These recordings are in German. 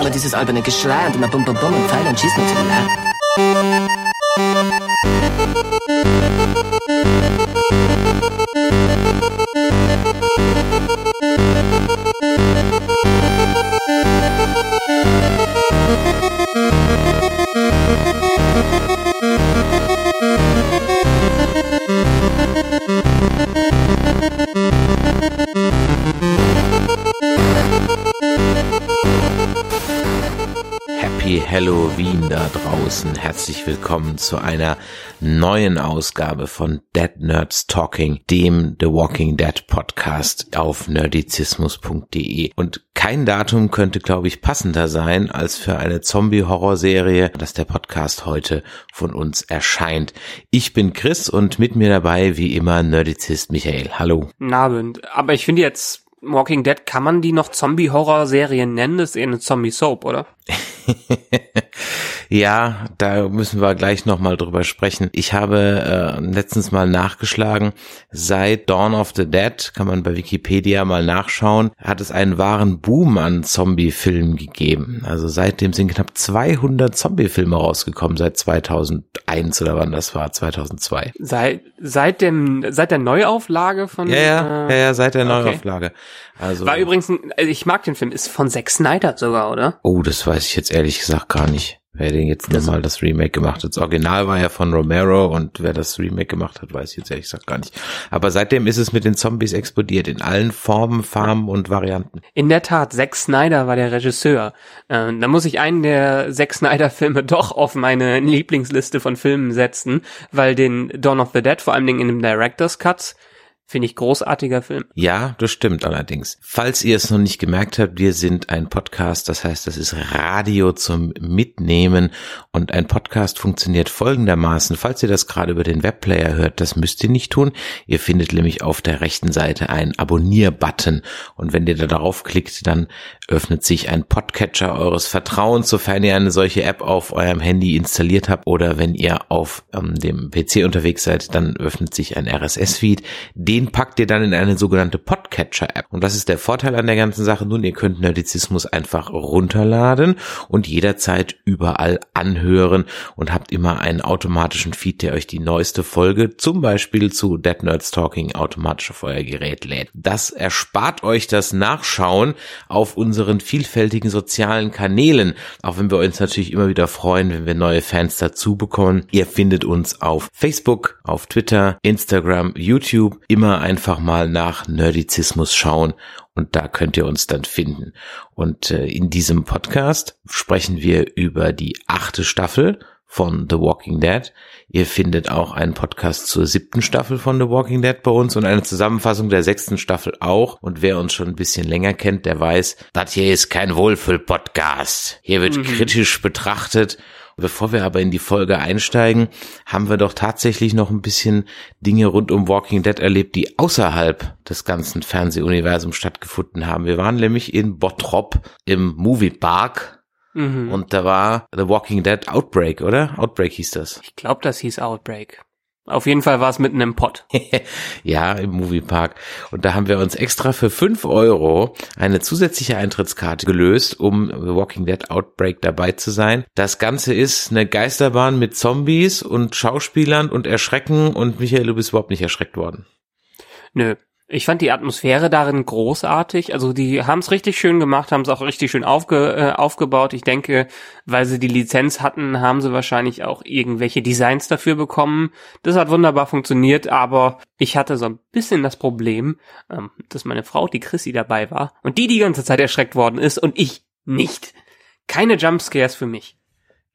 Immer dieses alberne Geschrei und immer bum bum bum und Pfeil und Schießen und so. Draußen. Herzlich willkommen zu einer neuen Ausgabe von Dead Nerds Talking, dem The Walking Dead Podcast auf nerdizismus.de. Und kein Datum könnte, glaube ich, passender sein als für eine Zombie-Horror-Serie, dass der Podcast heute von uns erscheint. Ich bin Chris und mit mir dabei, wie immer, Nerdizist Michael. Hallo. Guten Abend. Aber ich finde jetzt, Walking Dead, kann man die noch Zombie-Horror-Serien nennen? Das ist eher eine Zombie-Soap, oder? ja, da müssen wir gleich nochmal drüber sprechen. Ich habe äh, letztens mal nachgeschlagen, seit Dawn of the Dead, kann man bei Wikipedia mal nachschauen, hat es einen wahren Boom an Zombie-Filmen gegeben. Also seitdem sind knapp 200 Zombie-Filme rausgekommen, seit 2001 oder wann das war, 2002. Seit, seit dem, seit der Neuauflage von... Ja, ja, äh, ja, seit der okay. Neuauflage. Also, War übrigens, ein, also ich mag den Film, ist von Zack Snyder sogar, oder? oh, das weiß ich jetzt ehrlich gesagt gar nicht. Wer den jetzt nochmal das Remake gemacht hat. Das Original war ja von Romero und wer das Remake gemacht hat, weiß ich jetzt ehrlich gesagt gar nicht. Aber seitdem ist es mit den Zombies explodiert. In allen Formen, Farben und Varianten. In der Tat, Zack Snyder war der Regisseur. Äh, da muss ich einen der Zack Snyder Filme doch auf meine Lieblingsliste von Filmen setzen, weil den Dawn of the Dead, vor allem in dem Director's Cut, Finde ich großartiger Film. Ja, das stimmt allerdings. Falls ihr es noch nicht gemerkt habt, wir sind ein Podcast, das heißt, das ist Radio zum Mitnehmen und ein Podcast funktioniert folgendermaßen. Falls ihr das gerade über den Webplayer hört, das müsst ihr nicht tun. Ihr findet nämlich auf der rechten Seite einen Abonnier-Button und wenn ihr da darauf klickt, dann öffnet sich ein Podcatcher eures Vertrauens, sofern ihr eine solche App auf eurem Handy installiert habt oder wenn ihr auf ähm, dem PC unterwegs seid, dann öffnet sich ein RSS-Feed. Den packt ihr dann in eine sogenannte Podcatcher-App. Und was ist der Vorteil an der ganzen Sache? Nun, ihr könnt Nerdizismus einfach runterladen und jederzeit überall anhören und habt immer einen automatischen Feed, der euch die neueste Folge, zum Beispiel zu Dead Nerds Talking, automatisch auf euer Gerät lädt. Das erspart euch das Nachschauen auf unseren vielfältigen sozialen Kanälen, auch wenn wir uns natürlich immer wieder freuen, wenn wir neue Fans dazu bekommen. Ihr findet uns auf Facebook, auf Twitter, Instagram, YouTube, immer einfach mal nach Nerdizismus schauen und da könnt ihr uns dann finden. Und äh, in diesem Podcast sprechen wir über die achte Staffel von The Walking Dead. Ihr findet auch einen Podcast zur siebten Staffel von The Walking Dead bei uns und eine Zusammenfassung der sechsten Staffel auch. Und wer uns schon ein bisschen länger kennt, der weiß, das hier ist kein Wohlfühl-Podcast. Hier wird mhm. kritisch betrachtet Bevor wir aber in die Folge einsteigen, haben wir doch tatsächlich noch ein bisschen Dinge rund um Walking Dead erlebt, die außerhalb des ganzen Fernsehuniversums stattgefunden haben. Wir waren nämlich in Bottrop im Movie Park mhm. und da war The Walking Dead Outbreak, oder? Outbreak hieß das. Ich glaube, das hieß Outbreak. Auf jeden Fall war es mitten im Pott. ja, im Moviepark. Und da haben wir uns extra für fünf Euro eine zusätzliche Eintrittskarte gelöst, um The Walking Dead Outbreak dabei zu sein. Das Ganze ist eine Geisterbahn mit Zombies und Schauspielern und Erschrecken und Michael, du bist überhaupt nicht erschreckt worden. Nö, ich fand die Atmosphäre darin großartig. Also die haben es richtig schön gemacht, haben es auch richtig schön aufge, äh, aufgebaut. Ich denke, weil sie die Lizenz hatten, haben sie wahrscheinlich auch irgendwelche Designs dafür bekommen. Das hat wunderbar funktioniert, aber ich hatte so ein bisschen das Problem, ähm, dass meine Frau, die Chrissy, dabei war und die die ganze Zeit erschreckt worden ist und ich nicht. Keine Jumpscares für mich.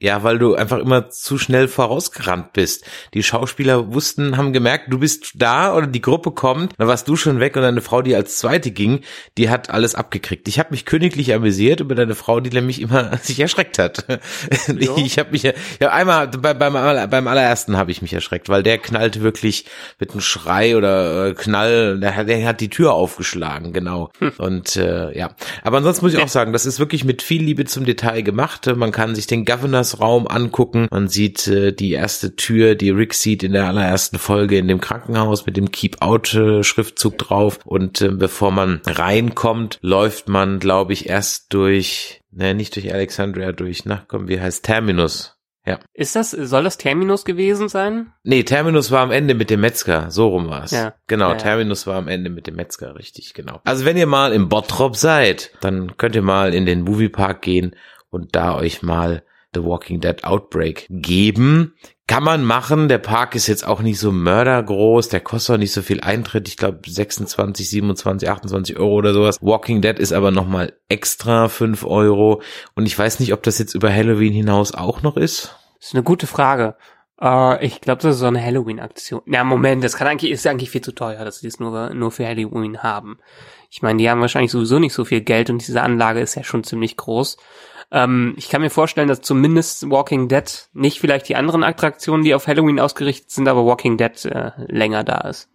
Ja, weil du einfach immer zu schnell vorausgerannt bist. Die Schauspieler wussten, haben gemerkt, du bist da oder die Gruppe kommt, dann warst du schon weg und deine Frau, die als zweite ging, die hat alles abgekriegt. Ich habe mich königlich amüsiert über deine Frau, die nämlich immer sich erschreckt hat. Ja. Ich habe mich, ja einmal bei, beim, beim allerersten habe ich mich erschreckt, weil der knallte wirklich mit einem Schrei oder äh, Knall, der, der hat die Tür aufgeschlagen, genau. Hm. Und äh, ja, aber ansonsten muss ich auch sagen, das ist wirklich mit viel Liebe zum Detail gemacht. Man kann sich den Governors Raum angucken. Man sieht äh, die erste Tür, die Rick sieht in der allerersten Folge in dem Krankenhaus mit dem Keep Out äh, Schriftzug drauf. Und äh, bevor man reinkommt, läuft man, glaube ich, erst durch Ne, nicht durch Alexandria durch, na komm, wie heißt Terminus? Ja. Ist das, soll das Terminus gewesen sein? Nee, Terminus war am Ende mit dem Metzger, so rum war's. Ja. Genau, ja. Terminus war am Ende mit dem Metzger, richtig, genau. Also wenn ihr mal im Bottrop seid, dann könnt ihr mal in den Moviepark gehen und da euch mal The Walking Dead Outbreak geben. Kann man machen, der Park ist jetzt auch nicht so mördergroß, der kostet auch nicht so viel Eintritt, ich glaube 26, 27, 28 Euro oder sowas. Walking Dead ist aber nochmal extra 5 Euro und ich weiß nicht, ob das jetzt über Halloween hinaus auch noch ist. Das ist eine gute Frage. Äh, ich glaube, das ist so eine Halloween-Aktion. Na, Moment, das kann eigentlich, ist eigentlich viel zu teuer, dass sie das nur, nur für Halloween haben. Ich meine, die haben wahrscheinlich sowieso nicht so viel Geld und diese Anlage ist ja schon ziemlich groß. Ähm, ich kann mir vorstellen, dass zumindest Walking Dead, nicht vielleicht die anderen Attraktionen, die auf Halloween ausgerichtet sind, aber Walking Dead äh, länger da ist.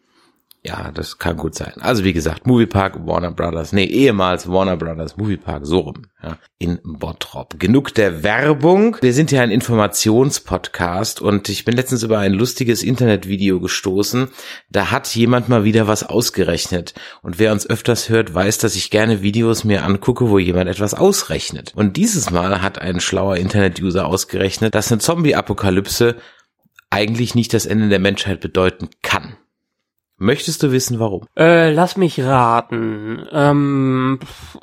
Ja, das kann gut sein. Also wie gesagt, Moviepark Warner Brothers, nee, ehemals Warner Brothers Moviepark, so rum, ja, in Bottrop. Genug der Werbung. Wir sind ja ein Informationspodcast und ich bin letztens über ein lustiges Internetvideo gestoßen. Da hat jemand mal wieder was ausgerechnet. Und wer uns öfters hört, weiß, dass ich gerne Videos mir angucke, wo jemand etwas ausrechnet. Und dieses Mal hat ein schlauer Internet-User ausgerechnet, dass eine Zombie-Apokalypse eigentlich nicht das Ende der Menschheit bedeuten kann. Möchtest du wissen, warum? Äh, lass mich raten. Ähm,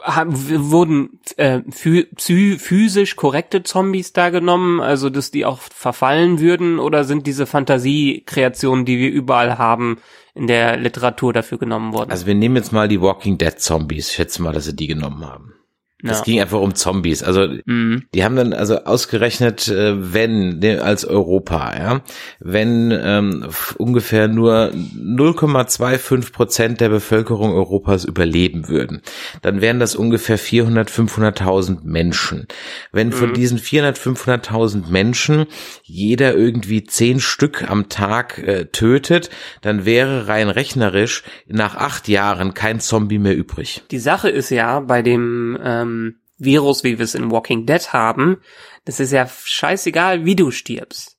wurden äh, physisch korrekte Zombies da genommen, also dass die auch verfallen würden, oder sind diese Fantasiekreationen, die wir überall haben, in der Literatur dafür genommen worden? Also wir nehmen jetzt mal die Walking Dead Zombies. Ich schätze mal, dass sie die genommen haben. Es Ja. ging einfach um Zombies. Also Mhm. die haben dann also ausgerechnet, äh, wenn ne, als Europa, ja, wenn ähm, ungefähr nur 0,25 Prozent der Bevölkerung Europas überleben würden, dann wären das ungefähr 400, 500.000 Menschen. Wenn von diesen 400, 500.000 Menschen jeder irgendwie zehn Stück am Tag äh, tötet, dann wäre rein rechnerisch nach acht Jahren kein Zombie mehr übrig. Die Sache ist ja, bei dem ähm, Virus, wie wir es in Walking Dead haben, das ist ja scheißegal, wie du stirbst.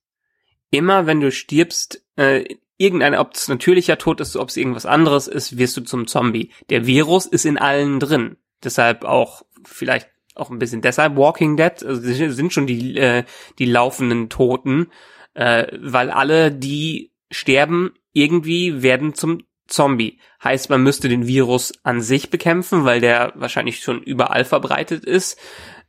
Immer wenn du stirbst, äh, irgendeine, ob es natürlicher Tod ist, ob es irgendwas anderes ist, wirst du zum Zombie. Der Virus ist in allen drin. Deshalb auch, vielleicht auch ein bisschen deshalb Walking Dead, also sind schon die, äh, die laufenden Toten, äh, weil alle, die sterben, irgendwie werden zum Zombie. Heißt, man müsste den Virus an sich bekämpfen, weil der wahrscheinlich schon überall verbreitet ist.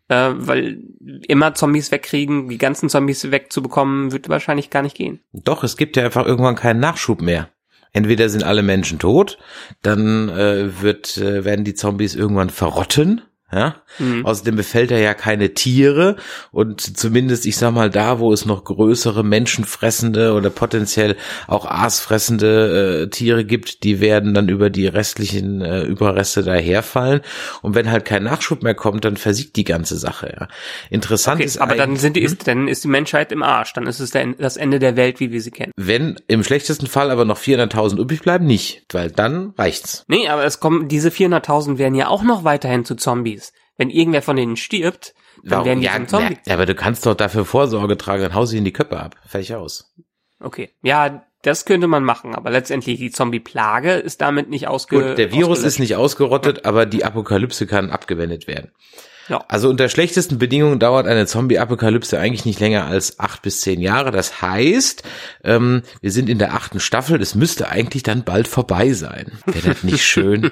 Äh, weil immer Zombies wegkriegen, die ganzen Zombies wegzubekommen, wird wahrscheinlich gar nicht gehen. Doch, es gibt ja einfach irgendwann keinen Nachschub mehr. Entweder sind alle Menschen tot, dann äh, wird, äh, werden die Zombies irgendwann verrotten. Ja? Mhm. Außerdem befällt er ja keine Tiere und zumindest, ich sag mal, da, wo es noch größere menschenfressende oder potenziell auch aasfressende äh, Tiere gibt, die werden dann über die restlichen äh, Überreste daherfallen. Und wenn halt kein Nachschub mehr kommt, dann versiegt die ganze Sache. Ja. Interessant Okay, ist aber dann sind die, ist, dann ist die Menschheit im Arsch. Dann ist es der, das Ende der Welt, wie wir sie kennen. Wenn im schlechtesten Fall aber noch 400.000 übrig bleiben, nicht, weil dann reicht's. Nee, aber es kommen, diese 400.000 werden ja auch noch weiterhin zu Zombies. Wenn irgendwer von denen stirbt, dann werden die ja, zum Zombie. ja, aber du kannst doch dafür Vorsorge tragen, dann hau sie in die Köpfe ab. Fertig aus. Okay. Ja, das könnte man machen, aber letztendlich die Zombie-Plage ist damit nicht ausge Gut, der Virus ist nicht ausgerottet, aber die Apokalypse kann abgewendet werden. Ja. Also unter schlechtesten Bedingungen dauert eine Zombie-Apokalypse eigentlich nicht länger als acht bis zehn Jahre. Das heißt, ähm, wir sind in der achten Staffel. Es müsste eigentlich dann bald vorbei sein. Wäre das nicht schön?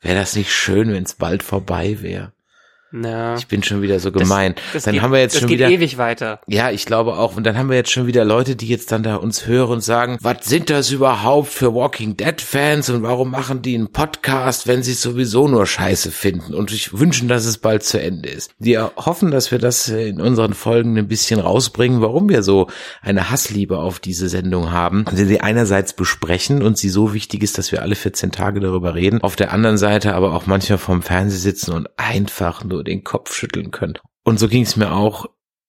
Wäre das nicht schön, wenn es bald vorbei wäre? Na, Ich bin schon wieder so gemein. das dann geht, haben wir jetzt das schon geht wieder. ewig weiter. Ja, ich glaube auch. Und dann haben wir jetzt schon wieder Leute, die jetzt dann da uns hören und sagen, was sind das überhaupt für Walking Dead Fans und warum machen die einen Podcast, wenn sie es sowieso nur scheiße finden und sich wünschen, dass es bald zu Ende ist. Wir hoffen, dass wir das in unseren Folgen ein bisschen rausbringen, warum wir so eine Hassliebe auf diese Sendung haben. Also sie einerseits besprechen und sie so wichtig ist, dass wir alle 14 Tage darüber reden. Auf der anderen Seite aber auch manchmal vorm Fernseher sitzen und einfach nur den Kopf schütteln können. Und so ging es mir auch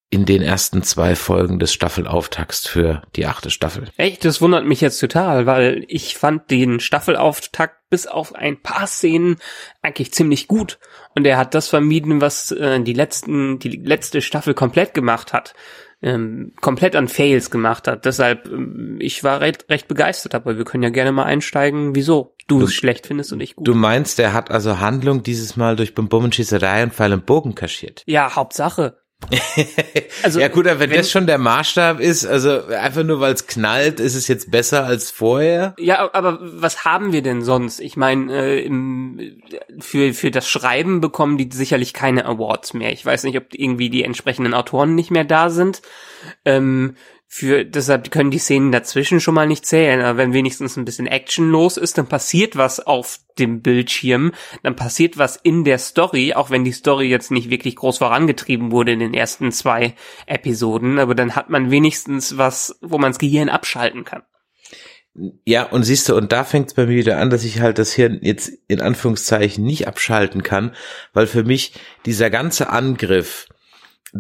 in den ersten zwei Folgen des Staffelauftakts für die achte Staffel. Echt, das wundert mich jetzt total, weil ich fand den Staffelauftakt bis auf ein paar Szenen eigentlich ziemlich gut. Und er hat das vermieden, was äh, die letzten, die letzte Staffel komplett gemacht hat. Ähm, komplett an Fails gemacht hat. Deshalb, ähm, ich war recht, recht begeistert, aber wir können ja gerne mal einsteigen, wieso du, es schlecht findest und ich gut. Du meinst, der hat also Handlung dieses Mal durch Bum-Bum-Schießerei und Pfeil und Bogen kaschiert? Ja, Hauptsache. also, ja gut, aber wenn, wenn, das schon der Maßstab ist, also einfach nur weil es knallt, ist es jetzt besser als vorher? Ja, aber was haben wir denn sonst? Ich meine, äh, im, für, für das Schreiben bekommen die sicherlich keine Awards mehr. Ich weiß nicht, ob irgendwie die entsprechenden Autoren nicht mehr da sind. Ähm, für, deshalb können die Szenen dazwischen schon mal nicht zählen. Aber wenn wenigstens ein bisschen Action los ist, dann passiert was auf dem Bildschirm, dann passiert was in der Story, auch wenn die Story jetzt nicht wirklich groß vorangetrieben wurde in den ersten zwei Episoden, aber dann hat man wenigstens was, wo man das Gehirn abschalten kann. Ja, und siehst du, und da fängt es bei mir wieder an, dass ich halt das Hirn jetzt in Anführungszeichen nicht abschalten kann, weil für mich dieser ganze Angriff,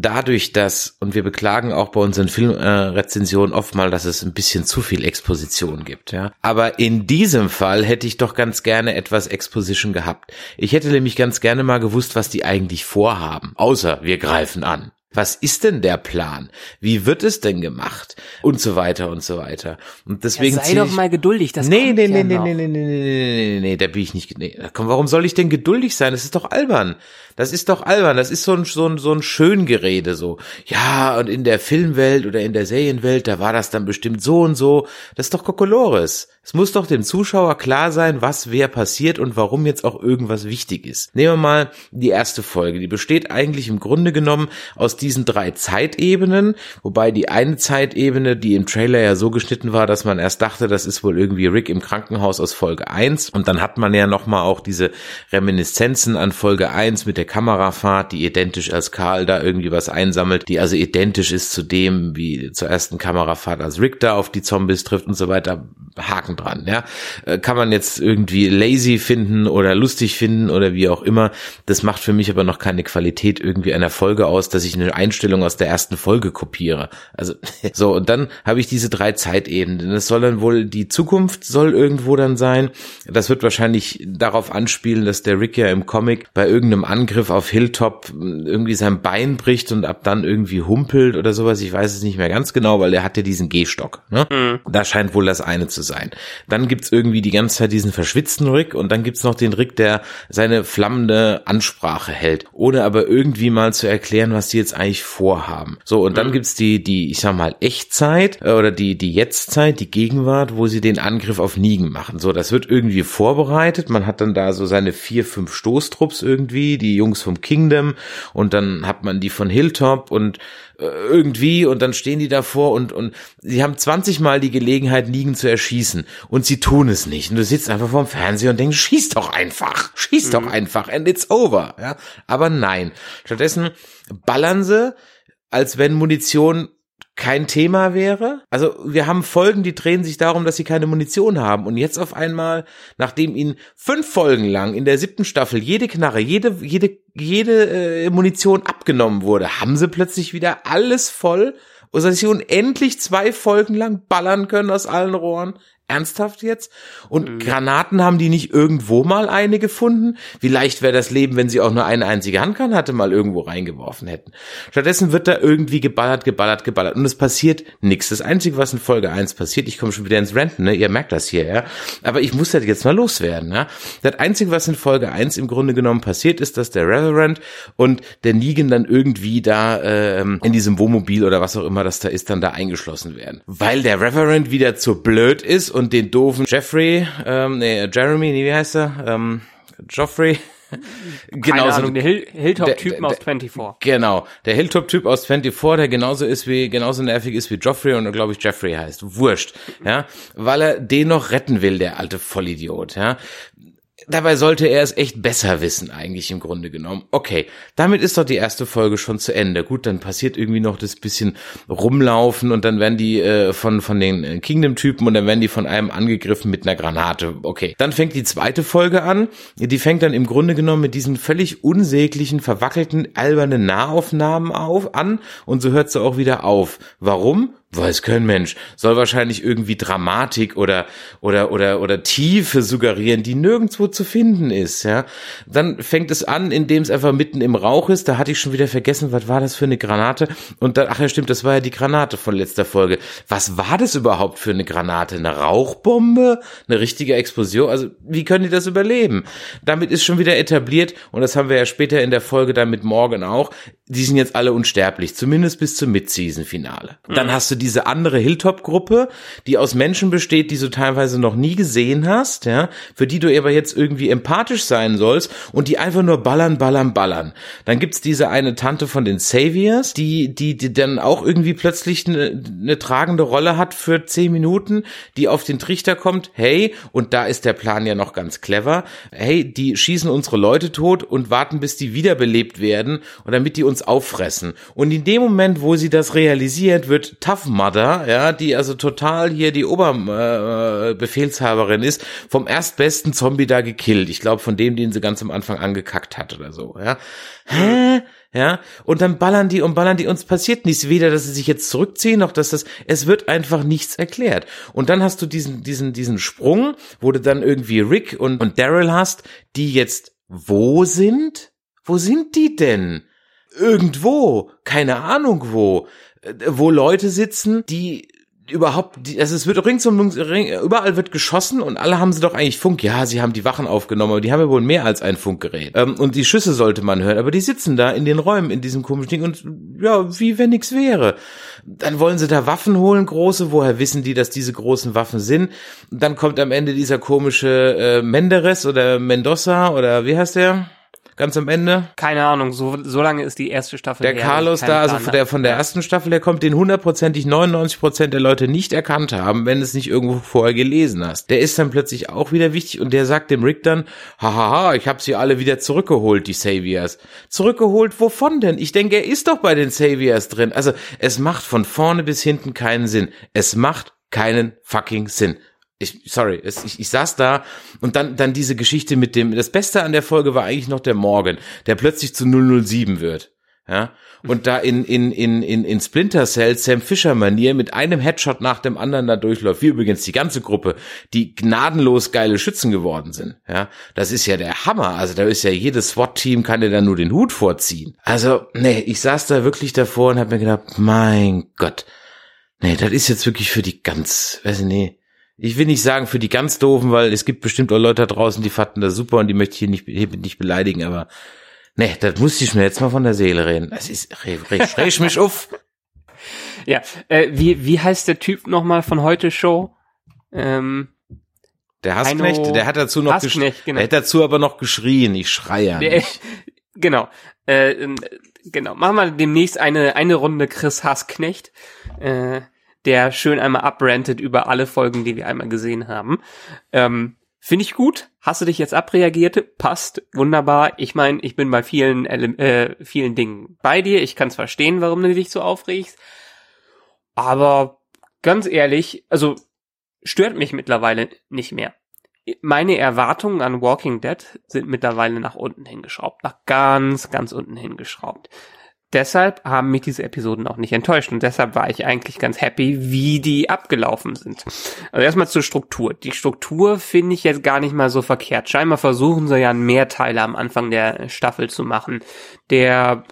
dadurch, dass, und wir beklagen auch bei unseren Filmrezensionen äh, oft mal, dass es ein bisschen zu viel Exposition gibt, ja. Aber in diesem Fall hätte ich doch ganz gerne etwas Exposition gehabt. Ich hätte nämlich ganz gerne mal gewusst, was die eigentlich vorhaben. Außer wir greifen an. Was ist denn der Plan? Wie wird es denn gemacht? Und so weiter und so weiter. Und deswegen ja, sei doch mal geduldig. Das nee, nee, nee, ja nee, nee, nee, nee, nee, nee, nee, da bin ich nicht. Nee, komm, warum soll ich denn geduldig sein? Das ist doch albern. Das ist doch albern. Das ist so ein so ein so ein Schöngerede so. Ja, und in der Filmwelt oder in der Serienwelt, da war das dann bestimmt so und so. Das ist doch Kokolores. Es muss doch dem Zuschauer klar sein, was wer passiert und warum jetzt auch irgendwas wichtig ist. Nehmen wir mal die erste Folge. Die besteht eigentlich im Grunde genommen aus diesen drei Zeitebenen, wobei die eine Zeitebene, die im Trailer ja so geschnitten war, dass man erst dachte, das ist wohl irgendwie Rick im Krankenhaus aus Folge 1 und dann hat man ja nochmal auch diese Reminiszenzen an Folge 1 mit der Kamerafahrt, die identisch als Karl da irgendwie was einsammelt, die also identisch ist zu dem, wie zur ersten Kamerafahrt, als Rick da auf die Zombies trifft und so weiter. Haken dran, ja. Äh, kann man jetzt irgendwie lazy finden oder lustig finden oder wie auch immer. Das macht für mich aber noch keine Qualität irgendwie einer Folge aus, dass ich eine Einstellung aus der ersten Folge kopiere. Also, so, und dann habe ich diese drei Zeitebenen. Das soll dann wohl, die Zukunft soll irgendwo dann sein. Das wird wahrscheinlich darauf anspielen, dass der Rick ja im Comic bei irgendeinem Angriff auf Hilltop irgendwie sein Bein bricht und ab dann irgendwie humpelt oder sowas. Ich weiß es nicht mehr ganz genau, weil er hat ja diesen Gehstock. Ne? Mhm. Da scheint wohl das eine zu sein. Dann gibt's irgendwie die ganze Zeit diesen verschwitzten Rick und dann gibt's noch den Rick, der seine flammende Ansprache hält, ohne aber irgendwie mal zu erklären, was die jetzt eigentlich vorhaben. So, und dann mhm. gibt's die, die, ich sag mal, Echtzeit äh, oder die, die Jetztzeit, die Gegenwart, wo sie den Angriff auf Nigen machen. So, das wird irgendwie vorbereitet. Man hat dann da so seine vier, fünf Stoßtrupps irgendwie, die Jungs vom Kingdom und dann hat man die von Hilltop und irgendwie und dann stehen die davor und, und sie haben 20 Mal die Gelegenheit, Nigen zu erschießen und sie tun es nicht. Und du sitzt einfach vorm Fernseher und denkst, schieß doch einfach, schieß mhm. doch einfach and it's over. Ja? Aber nein. Stattdessen ballern sie, als wenn Munition kein Thema wäre. Also wir haben Folgen, die drehen sich darum, dass sie keine Munition haben. Und jetzt auf einmal, nachdem ihnen fünf Folgen lang in der siebten Staffel jede Knarre, jede, jede, jede äh, Munition abgenommen wurde, haben sie plötzlich wieder alles voll, und dass sie unendlich zwei Folgen lang ballern können aus allen Rohren. Ernsthaft jetzt? Und mhm. Granaten haben die nicht irgendwo mal eine gefunden? Wie leicht wäre das Leben, wenn sie auch nur eine einzige Handgranate mal irgendwo reingeworfen hätten? Stattdessen wird da irgendwie geballert, geballert, geballert und es passiert nichts. Das Einzige, was in Folge 1 passiert, ich komme schon wieder ins Renten, ne? ihr merkt das hier, ja. Aber ich muss das jetzt mal loswerden, ja. Das Einzige, was in Folge 1 im Grunde genommen passiert, ist, dass der Reverend und der Negan dann irgendwie da ähm, in diesem Wohnmobil oder was auch immer das da ist, dann da eingeschlossen werden. Weil der Reverend wieder zu blöd ist und den doofen Jeffrey, ähm, nee, Jeremy, nee, wie heißt er? Ähm, Joffrey. genau, so der Hill Hilltop-Typ aus 24. Genau, der Hilltop-Typ aus 24, der genauso ist wie, genauso nervig ist wie Joffrey und glaube ich Jeffrey heißt. Wurscht, ja, weil er den noch retten will, der alte Vollidiot, ja dabei sollte er es echt besser wissen, eigentlich im Grunde genommen. Okay, damit ist doch die erste Folge schon zu Ende. Gut, dann passiert irgendwie noch das bisschen rumlaufen und dann werden die äh, von, von den Kingdom-Typen und dann werden die von einem angegriffen mit einer Granate. Okay, dann fängt die zweite Folge an. Die fängt dann im Grunde genommen mit diesen völlig unsäglichen, verwackelten, albernen Nahaufnahmen auf, an und so hört sie auch wieder auf. Warum? Weiß kein Mensch. Soll wahrscheinlich irgendwie Dramatik oder, oder, oder, oder Tiefe suggerieren, die nirgendwo zu finden ist, ja. Dann fängt es an, indem es einfach mitten im Rauch ist. Da hatte ich schon wieder vergessen, was war das für eine Granate? Und dann, ach ja, stimmt, das war ja die Granate von letzter Folge. Was war das überhaupt für eine Granate? Eine Rauchbombe? Eine richtige Explosion? Also, wie können die das überleben? Damit ist schon wieder etabliert, und das haben wir ja später in der Folge dann mit Morgan auch, die sind jetzt alle unsterblich, zumindest bis zum Mid-Season-Finale. Dann mhm. hast du diese andere Hilltop-Gruppe, die aus Menschen besteht, die du teilweise noch nie gesehen hast, ja, für die du aber jetzt irgendwie empathisch sein sollst und die einfach nur ballern, ballern, ballern. Dann gibt's diese eine Tante von den Saviors, die, die, die dann auch irgendwie plötzlich eine, eine tragende Rolle hat für zehn Minuten, die auf den Trichter kommt, hey, und da ist der Plan ja noch ganz clever, hey, die schießen unsere Leute tot und warten, bis die wiederbelebt werden und damit die uns auffressen. Und in dem Moment, wo sie das realisiert, wird Tough Mother, ja, die also total hier die Oberbefehlshaberin äh, ist, vom erstbesten Zombie da gekillt. Ich glaube, von dem, den sie ganz am Anfang angekackt hat oder so, ja. Hä? Ja, und dann ballern die und ballern die, uns passiert nichts, weder, dass sie sich jetzt zurückziehen, noch dass das, es wird einfach nichts erklärt. Und dann hast du diesen, diesen, diesen Sprung, wo du dann irgendwie Rick und, und Daryl hast, die jetzt wo sind? Wo sind die denn? Irgendwo, keine Ahnung wo wo Leute sitzen, die überhaupt, also es wird ringsum, ring, überall wird geschossen und alle haben sie doch eigentlich Funk. Ja, sie haben die Wachen aufgenommen, aber die haben ja wohl mehr als ein Funkgerät. Ähm, und die Schüsse sollte man hören, aber die sitzen da in den Räumen, in diesem komischen Ding und ja, wie wenn nichts wäre. Dann wollen sie da Waffen holen, große, woher wissen die, dass diese großen Waffen sind? Dann kommt am Ende dieser komische äh, Menderes oder Mendoza oder wie heißt der? Ganz am Ende? Keine Ahnung, so, so lange ist die erste Staffel Der her, Carlos da, also von der, von der ersten Staffel, der kommt, den hundertprozentig 99 Prozent der Leute nicht erkannt haben, wenn es nicht irgendwo vorher gelesen hast. Der ist dann plötzlich auch wieder wichtig und der sagt dem Rick dann, hahaha, ich habe sie alle wieder zurückgeholt, die Saviors. Zurückgeholt, wovon denn? Ich denke, er ist doch bei den Saviors drin. Also, es macht von vorne bis hinten keinen Sinn. Es macht keinen fucking Sinn ich, sorry, es, ich, ich saß da und dann, dann diese Geschichte mit dem, das Beste an der Folge war eigentlich noch der Morgan, der plötzlich zu 007 wird. Ja, und da in, in, in, in, in Splinter Cell Sam Fisher Manier mit einem Headshot nach dem anderen da durchläuft, wie übrigens die ganze Gruppe, die gnadenlos geile Schützen geworden sind. Ja, das ist ja der Hammer. Also da ist ja jedes SWAT-Team kann dir da nur den Hut vorziehen. Also, nee, ich saß da wirklich davor und hab mir gedacht, mein Gott, nee, das ist jetzt wirklich für die ganz, weiß ich nicht, ich will nicht sagen für die ganz doofen, weil es gibt bestimmt auch Leute da draußen, die fanden das super und die möchte ich hier nicht, hier nicht beleidigen, aber nee, das musste ich mir jetzt mal von der Seele reden. Das ist, reg mich auf. Ja, äh, wie, wie heißt der Typ nochmal von heute Show? Ähm, der Hassknecht, Heino der hat dazu noch geschrien, genau. der hat dazu aber noch geschrien, ich schreie ja nicht. Genau, äh, genau, machen wir demnächst eine, eine Runde Chris Hassknecht. Äh, der schön einmal abrantet über alle Folgen, die wir einmal gesehen haben. Ähm, Finde ich gut. Hast du dich jetzt abreagiert? Passt. Wunderbar. Ich meine, ich bin bei vielen, äh, vielen Dingen bei dir. Ich kann es verstehen, warum du dich so aufregst. Aber ganz ehrlich, also stört mich mittlerweile nicht mehr. Meine Erwartungen an Walking Dead sind mittlerweile nach unten hingeschraubt. Nach ganz, ganz unten hingeschraubt deshalb haben mich diese Episoden auch nicht enttäuscht und deshalb war ich eigentlich ganz happy, wie die abgelaufen sind. Also erstmal zur Struktur. Die Struktur finde ich jetzt gar nicht mal so verkehrt. Scheinbar versuchen sie ja einen Mehrteiler am Anfang der Staffel zu machen, der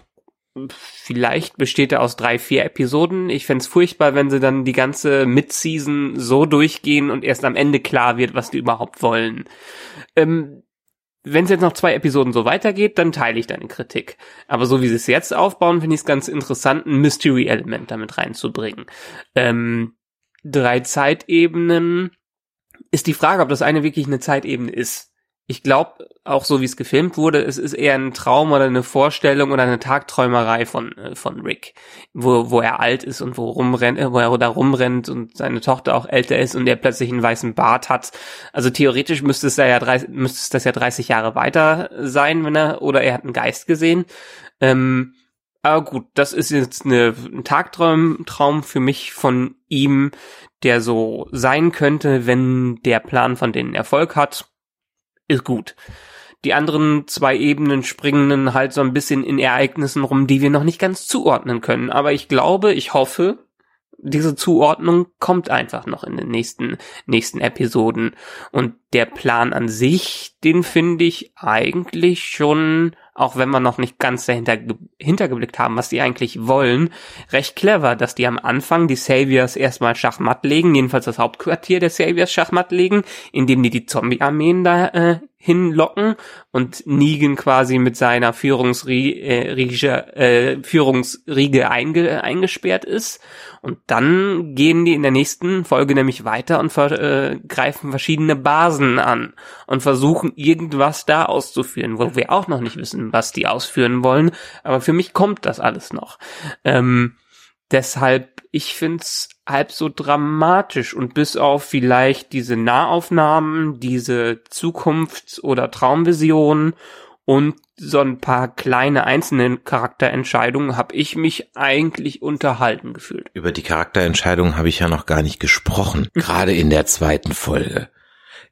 vielleicht besteht er aus drei, vier Episoden. Ich fände furchtbar, wenn sie dann die ganze Mid-Season so durchgehen und erst am Ende klar wird, was die überhaupt wollen. Ähm, wenn es jetzt noch zwei Episoden so weitergeht, dann teile ich deine Kritik. Aber so wie sie es jetzt aufbauen, finde ich es ganz interessant, ein Mystery-Element damit reinzubringen. Ähm, drei Zeitebenen ist die Frage, ob das eine wirklich eine Zeitebene ist ich glaube, auch so wie es gefilmt wurde, es ist eher ein Traum oder eine Vorstellung oder eine Tagträumerei von, äh, von Rick, wo, wo er alt ist und wo, rumrennt, äh, wo er da rumrennt und seine Tochter auch älter ist und er plötzlich einen weißen Bart hat. Also theoretisch müsste es ja, 30, müsste es das ja 30 Jahre weiter sein, wenn er, oder er hat einen Geist gesehen. Ähm, aber gut, das ist jetzt eine, ein Tagtraum Traum für mich von ihm, der so sein könnte, wenn der Plan von denen Erfolg hat ist gut. Die anderen zwei Ebenen springen halt so ein bisschen in Ereignissen rum, die wir noch nicht ganz zuordnen können. Aber ich glaube, ich hoffe, diese Zuordnung kommt einfach noch in den nächsten, nächsten Episoden. Und der Plan an sich, den finde ich eigentlich schon auch wenn wir noch nicht ganz dahinter hintergeblickt haben, was die eigentlich wollen, recht clever, dass die am Anfang die Saviors erstmal Schachmatt legen, jedenfalls das Hauptquartier der Saviors Schachmatt legen, indem die die Zombie-Armeen da äh, hinlocken und Negan quasi mit seiner Führungsriege, äh, äh, Führungsriege einge, eingesperrt ist. Und dann gehen die in der nächsten Folge nämlich weiter und ver, äh, greifen verschiedene Basen an und versuchen irgendwas da auszuführen, wo wir auch noch nicht wissen, was die ausführen wollen. Aber für mich kommt das alles noch. Ähm, deshalb, ich find's halb so dramatisch und bis auf vielleicht diese Nahaufnahmen, diese Zukunfts- oder Traumvisionen und so ein paar kleine einzelne Charakterentscheidungen habe ich mich eigentlich unterhalten gefühlt. Über die Charakterentscheidungen habe ich ja noch gar nicht gesprochen, gerade in der zweiten Folge.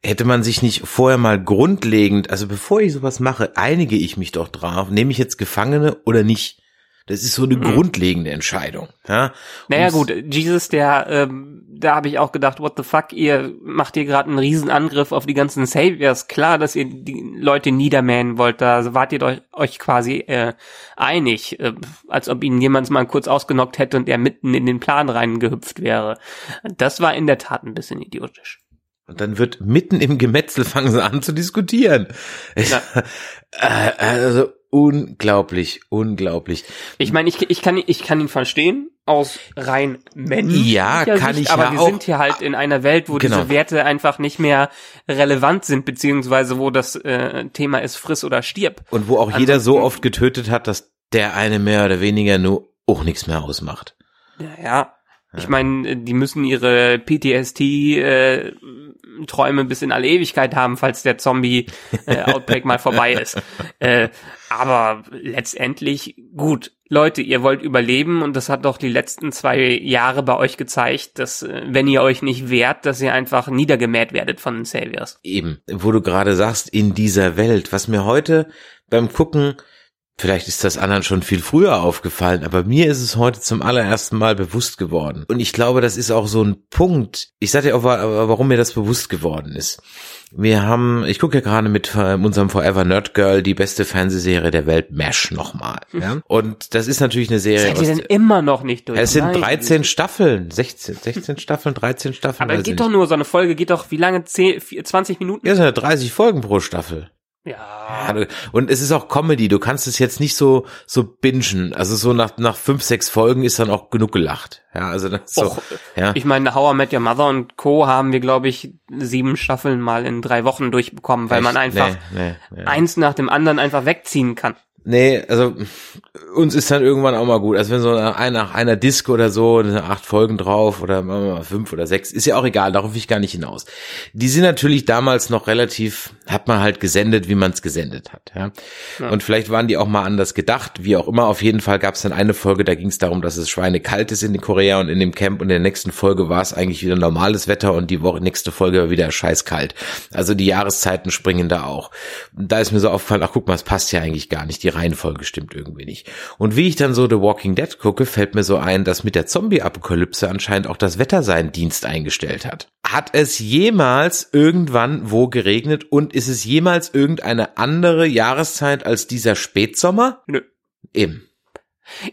Hätte man sich nicht vorher mal grundlegend, also bevor ich sowas mache, einige ich mich doch drauf, nehme ich jetzt Gefangene oder nicht? Das ist so eine mhm. grundlegende Entscheidung. Ja? Naja gut, Jesus, der, ähm, da habe ich auch gedacht, what the fuck, ihr macht hier gerade einen Riesenangriff auf die ganzen Saviors. Klar, dass ihr die Leute niedermähen wollt, da wart ihr euch, euch quasi äh, einig, äh, als ob ihn jemand mal kurz ausgenockt hätte und er mitten in den Plan reingehüpft wäre. Das war in der Tat ein bisschen idiotisch. Und dann wird mitten im Gemetzel fangen sie an zu diskutieren. Ja. Äh, also unglaublich, unglaublich. Ich meine, ich, ich, kann, ich kann ihn verstehen aus rein menschlicher Ja, kann Sicht, ich aber ja wir auch. sind hier halt in einer Welt, wo genau. diese Werte einfach nicht mehr relevant sind, beziehungsweise wo das äh, Thema ist, friss oder stirb. Und wo auch Ansonsten, jeder so oft getötet hat, dass der eine mehr oder weniger nur auch nichts mehr ausmacht. Ja, ja. Ich meine, die müssen ihre PTSD äh, Träume bis in alle Ewigkeit haben, falls der Zombie-Outbreak äh, mal vorbei ist. Äh, aber letztendlich, gut, Leute, ihr wollt überleben und das hat doch die letzten zwei Jahre bei euch gezeigt, dass äh, wenn ihr euch nicht wehrt, dass ihr einfach niedergemäht werdet von den Saviors. Eben, wo du gerade sagst, in dieser Welt, was mir heute beim Gucken Vielleicht ist das anderen schon viel früher aufgefallen, aber mir ist es heute zum allerersten Mal bewusst geworden. Und ich glaube, das ist auch so ein Punkt. Ich sage dir auch, warum mir das bewusst geworden ist. Wir haben, ich gucke ja gerade mit äh, unserem Forever Nerd Girl die beste Fernsehserie der Welt, MASH nochmal. Ja? Und das ist natürlich eine Serie. Seid ihr denn immer noch nicht durch? Es sind 13 Staffeln, 16, 16 Staffeln, 13 Staffeln. Aber geht doch nur, so eine Folge geht doch, wie lange? 10, 20 Minuten? Ja, sind ja 30 Folgen pro Staffel. Ja. Und es ist auch Comedy. Du kannst es jetzt nicht so, so bingen. Also so nach, nach fünf, sechs Folgen ist dann auch genug gelacht. Ja, also das so, Och, ja. Ich meine, How I Met Your Mother und Co. haben wir, glaube ich, sieben Staffeln mal in drei Wochen durchbekommen, weil Echt? man einfach nee, nee, nee. eins nach dem anderen einfach wegziehen kann. Nee, also uns ist dann irgendwann auch mal gut. Also wenn so nach einer, einer Disco oder so, acht Folgen drauf oder mal fünf oder sechs, ist ja auch egal, darauf will ich gar nicht hinaus. Die sind natürlich damals noch relativ, hat man halt gesendet, wie man es gesendet hat. Ja? ja? Und vielleicht waren die auch mal anders gedacht, wie auch immer. Auf jeden Fall gab es dann eine Folge, da ging es darum, dass es schweinekalt ist in Korea und in dem Camp und in der nächsten Folge war es eigentlich wieder normales Wetter und die Woche, nächste Folge war wieder scheißkalt. Also die Jahreszeiten springen da auch. Da ist mir so aufgefallen, ach guck mal, es passt ja eigentlich gar nicht. Die Reihenfolge stimmt irgendwie nicht. Und wie ich dann so The Walking Dead gucke, fällt mir so ein, dass mit der Zombie-Apokalypse anscheinend auch das Wetter seinen Dienst eingestellt hat. Hat es jemals irgendwann wo geregnet und ist es jemals irgendeine andere Jahreszeit als dieser Spätsommer? Nö. Eben.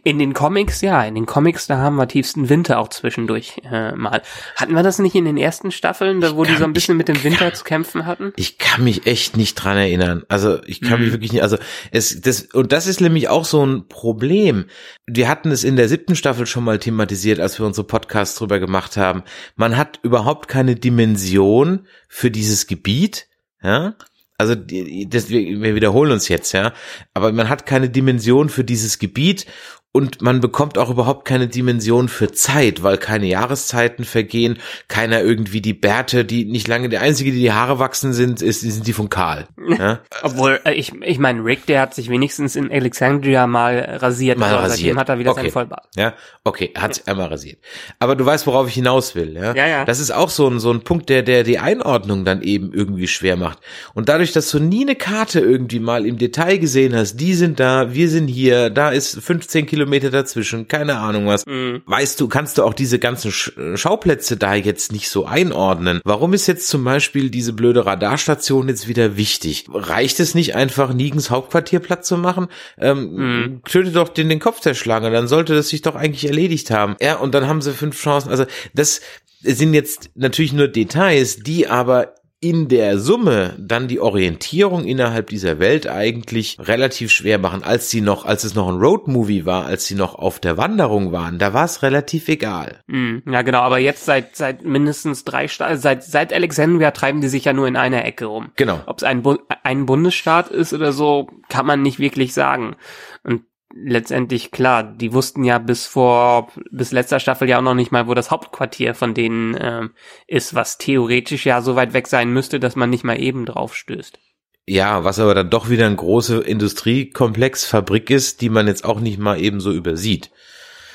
In den Comics, ja, in den Comics, da haben wir tiefsten Winter auch zwischendurch äh, mal. Hatten wir das nicht in den ersten Staffeln, da wo die so ein bisschen mit dem Winter kann, zu kämpfen hatten? Ich kann mich echt nicht dran erinnern. Also ich kann mhm. mich wirklich nicht, also es, das, und das ist nämlich auch so ein Problem. Wir hatten es in der siebten Staffel schon mal thematisiert, als wir unsere Podcasts drüber gemacht haben. Man hat überhaupt keine Dimension für dieses Gebiet, ja, also das, wir wiederholen uns jetzt, ja, aber man hat keine Dimension für dieses Gebiet und man bekommt auch überhaupt keine Dimension für Zeit, weil keine Jahreszeiten vergehen, keiner irgendwie die Bärte, die nicht lange, der einzige, die die Haare wachsen sind, ist, sind die von Karl. Ja? Obwohl, äh, ich, ich meine, Rick, der hat sich wenigstens in Alexandria mal rasiert, mal also, rasiert. hat er wieder okay. seinen Vollbart. Ja, okay, er hat sich einmal rasiert. Aber du weißt, worauf ich hinaus will, ja? Ja, ja. Das ist auch so ein, so ein Punkt, der, der die Einordnung dann eben irgendwie schwer macht. Und dadurch, dass du nie eine Karte irgendwie mal im Detail gesehen hast, die sind da, wir sind hier, da ist 15 Kilometer Kilometer dazwischen, keine Ahnung was. Mhm. Weißt du, kannst du auch diese ganzen Sch Schauplätze da jetzt nicht so einordnen? Warum ist jetzt zum Beispiel diese blöde Radarstation jetzt wieder wichtig? Reicht es nicht einfach, Nigens Hauptquartier platt zu machen? Ähm, Mhm. Töte doch den, den Kopf der Schlange, dann sollte das sich doch eigentlich erledigt haben. Ja, und dann haben sie fünf Chancen. Also das sind jetzt natürlich nur Details, die aber in der Summe dann die Orientierung innerhalb dieser Welt eigentlich relativ schwer machen, als sie noch, als es noch ein Roadmovie war, als sie noch auf der Wanderung waren, da war es relativ egal. Mhm. Ja, genau, aber jetzt seit seit mindestens drei Sta seit seit Alexandria treiben die sich ja nur in einer Ecke rum. Genau. Ob es ein, Bu ein Bundesstaat ist oder so, kann man nicht wirklich sagen. Und letztendlich klar, die wussten ja bis vor bis letzter Staffel ja auch noch nicht mal, wo das Hauptquartier von denen ähm, ist, was theoretisch ja so weit weg sein müsste, dass man nicht mal eben drauf stößt. Ja, was aber dann doch wieder ein große Industriekomplex, Fabrik ist, die man jetzt auch nicht mal eben so übersieht.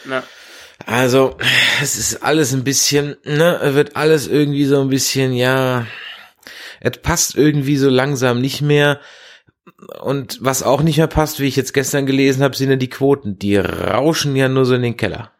Ja. Also, es ist alles ein bisschen, ne, wird alles irgendwie so ein bisschen, ja, es passt irgendwie so langsam nicht mehr. Und was auch nicht mehr passt, wie ich jetzt gestern gelesen habe, sind ja die Quoten. Die rauschen ja nur so in den Keller.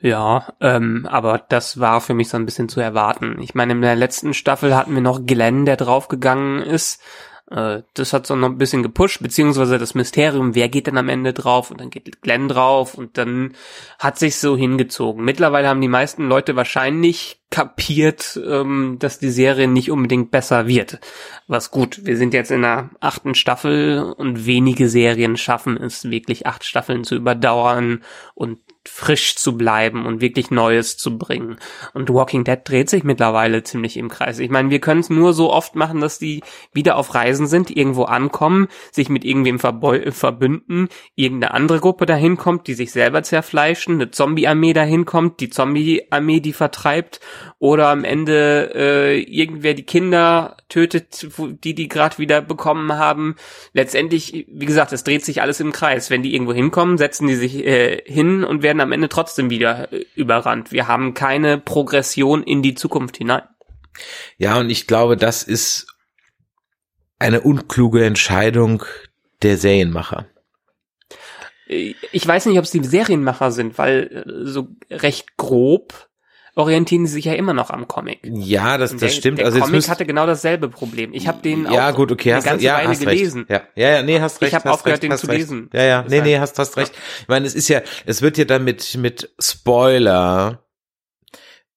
Ja, ähm, aber das war für mich so ein bisschen zu erwarten. Ich meine, in der letzten Staffel hatten wir noch Glenn, der draufgegangen ist. Äh, das hat so noch ein bisschen gepusht, beziehungsweise das Mysterium, wer geht denn am Ende drauf? Und dann geht Glenn drauf und dann hat sich so hingezogen. Mittlerweile haben die meisten Leute wahrscheinlich kapiert, ähm, dass die Serie nicht unbedingt besser wird. Was gut, wir sind jetzt in der achten Staffel und wenige Serien schaffen es, wirklich acht Staffeln zu überdauern und frisch zu bleiben und wirklich Neues zu bringen. Und Walking Dead dreht sich mittlerweile ziemlich im Kreis. Ich meine, wir können es nur so oft machen, dass die wieder auf Reisen sind, irgendwo ankommen, sich mit irgendwem verbeu- verbünden, irgendeine andere Gruppe dahin kommt, die sich selber zerfleischen, eine Zombie-Armee dahin kommt, die Zombie-Armee die vertreibt oder am Ende äh, irgendwer die Kinder tötet, die die gerade wieder bekommen haben. Letztendlich, wie gesagt, es dreht sich alles im Kreis. Wenn die irgendwo hinkommen, setzen die sich äh, hin und werden am Ende trotzdem wieder äh, überrannt. Wir haben keine Progression in die Zukunft hinein. Ja, und ich glaube, das ist eine unkluge Entscheidung der Serienmacher. Äh, Ich weiß nicht, ob es die Serienmacher sind, weil äh, so recht grob orientieren sie sich ja immer noch am Comic. Ja, das, Und das der, stimmt. Der also Comic müsst, hatte genau dasselbe Problem. Ich habe den ja, auch gut, okay, eine hast, ganze ja, Weile hast gelesen. recht. Ja, ja, ja, nee, hast Ich recht. hab hast aufgehört, recht, den zu recht. lesen. Ja, ja, nee, nee, hast, hast recht. Ich meine, es ist ja, es wird ja dann mit, mit Spoiler,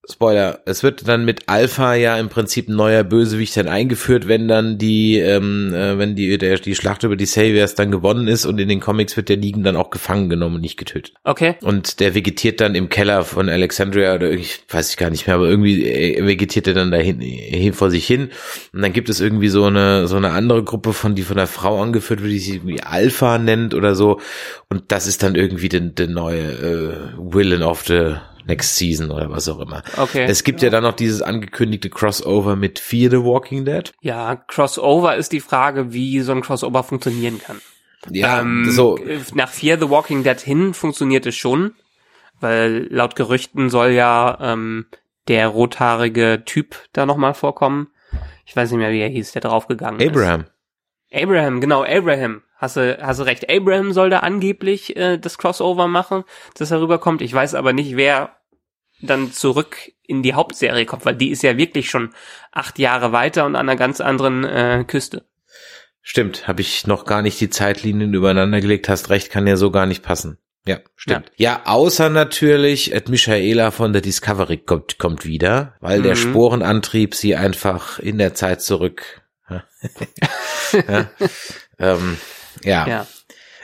Spoiler, es wird dann mit Alpha ja im Prinzip ein neuer Bösewicht dann eingeführt, wenn dann die, ähm, äh, wenn die, der, die Schlacht über die Saviors dann gewonnen ist und in den Comics wird der Negan dann auch gefangen genommen und nicht getötet. Okay. Und der vegetiert dann im Keller von Alexandria oder ich weiß ich gar nicht mehr, aber irgendwie äh, vegetiert er dann dahin hin vor sich hin. Und dann gibt es irgendwie so eine so eine andere Gruppe von die von der Frau angeführt wird, die sich irgendwie Alpha nennt oder so. Und das ist dann irgendwie der, der neue äh, Villain of the Next Season oder was auch immer. Okay. Es gibt ja dann noch dieses angekündigte Crossover mit Fear the Walking Dead. Ja, Crossover ist die Frage, wie so ein Crossover funktionieren kann. Ja, Ähm, so. Nach Fear the Walking Dead hin funktioniert es schon, weil laut Gerüchten soll ja ähm, der rothaarige Typ da nochmal vorkommen. Ich weiß nicht mehr, wie er hieß, der draufgegangen Abraham. ist. Abraham, genau, Abraham. Hast du, hast du recht. Abraham soll da angeblich äh, das Crossover machen, dass er rüberkommt. Ich weiß aber nicht, wer dann zurück in die Hauptserie kommt, weil die ist ja wirklich schon acht Jahre weiter und an einer ganz anderen äh, Küste. Stimmt, habe ich noch gar nicht die Zeitlinien übereinander gelegt, hast recht, kann ja so gar nicht passen. Ja, stimmt. Ja, außer natürlich, Ed Michaela von der Discovery kommt, kommt wieder, weil der Mhm. Sporenantrieb sie einfach in der Zeit zurück. ja, ähm, ja. Ja.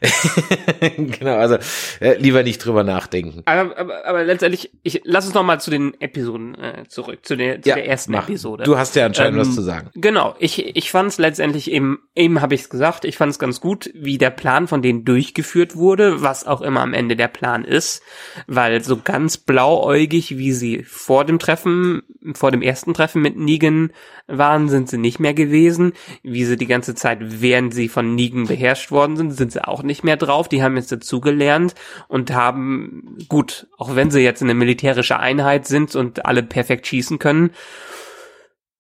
genau, also äh, lieber nicht drüber nachdenken. Aber, aber, aber letztendlich, ich lass uns noch mal zu den Episoden äh, zurück, zu der, zu Ja, der ersten mach. Episode. Du hast ja anscheinend Ähm, was zu sagen. Genau, ich, ich fand es letztendlich eben, eben habe ich es gesagt, ich fand es ganz gut, wie der Plan von denen durchgeführt wurde, was auch immer am Ende der Plan ist, weil so ganz blauäugig, wie sie vor dem Treffen, vor dem ersten Treffen mit Negan waren, sind sie nicht mehr gewesen, wie sie die ganze Zeit, während sie von Negan beherrscht worden sind, sind sie auch nicht mehr drauf, die haben jetzt dazugelernt und haben, gut, auch wenn sie jetzt eine militärische Einheit sind und alle perfekt schießen können,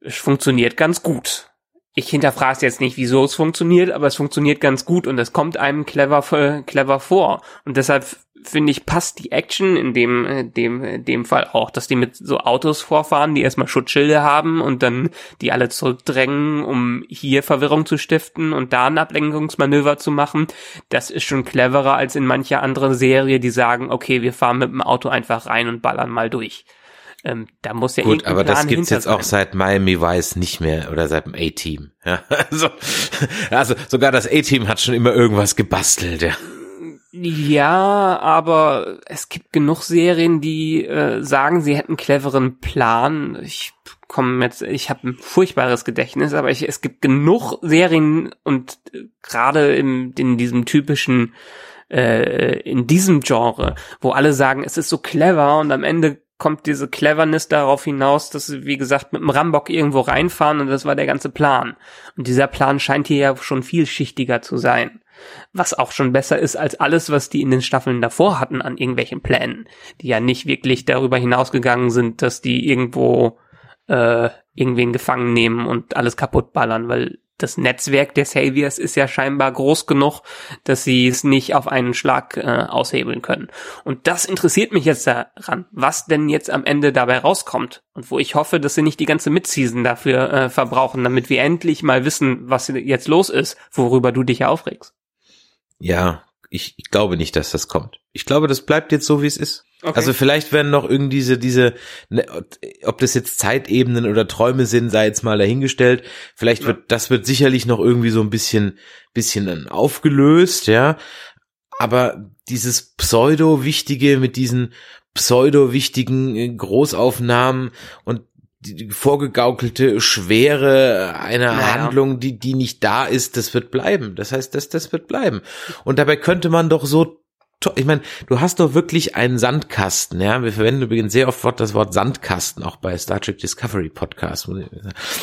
es funktioniert ganz gut. ich hinterfrage jetzt nicht, wieso es funktioniert, aber es funktioniert ganz gut und es kommt einem clever, clever vor. Und deshalb finde ich, passt die Action in dem, äh, dem, äh, dem Fall auch, dass die mit so Autos vorfahren, die erstmal Schutzschilde haben und dann die alle zurückdrängen, um hier Verwirrung zu stiften und da ein Ablenkungsmanöver zu machen. Das ist schon cleverer als in mancher anderen Serie, die sagen, okay, wir fahren mit dem Auto einfach rein und ballern mal durch. Ähm, da muss ja Gut, aber das gibt's jetzt sein. auch seit Miami Vice nicht mehr oder seit dem A-Team. Ja, also, also sogar das A-Team hat schon immer irgendwas gebastelt. Ja. Ja, aber es gibt genug Serien, die äh, sagen, sie hätten einen cleveren Plan. Ich komme jetzt, ich habe ein furchtbares Gedächtnis, aber ich, es gibt genug Serien und äh, gerade in, in diesem typischen, äh, in diesem Genre, wo alle sagen, es ist so clever und am Ende kommt diese Cleverness darauf hinaus, dass sie, wie gesagt, mit dem Rambock irgendwo reinfahren und das war der ganze Plan. Und dieser Plan scheint hier ja schon vielschichtiger zu sein. Was auch schon besser ist als alles, was die in den Staffeln davor hatten an irgendwelchen Plänen, die ja nicht wirklich darüber hinausgegangen sind, dass die irgendwo äh, irgendwen gefangen nehmen und alles kaputt ballern, weil das Netzwerk der Saviors ist ja scheinbar groß genug, dass sie es nicht auf einen Schlag äh, aushebeln können. Und das interessiert mich jetzt daran, was denn jetzt am Ende dabei rauskommt. Und wo ich hoffe, dass sie nicht die ganze Midseason dafür äh, verbrauchen, damit wir endlich mal wissen, was jetzt los ist, worüber du dich aufregst. Ja, ich, ich glaube nicht, dass das kommt. Ich glaube, das bleibt jetzt so, wie es ist. Okay. Also vielleicht werden noch irgendwie diese, diese, ne, ob das jetzt Zeitebenen oder Träume sind, sei jetzt mal dahingestellt. Vielleicht ja. wird, das wird sicherlich noch irgendwie so ein bisschen, bisschen aufgelöst, ja. Aber dieses Pseudo-Wichtige mit diesen pseudo-wichtigen äh, Großaufnahmen und vorgegaukelte Schwere einer naja. Handlung, die, die nicht da ist, das wird bleiben. Das heißt, das, das wird bleiben. Und dabei könnte man doch so ich meine, du hast doch wirklich einen Sandkasten, ja. Wir verwenden übrigens sehr oft das Wort Sandkasten, auch bei Star Trek Discovery Podcast.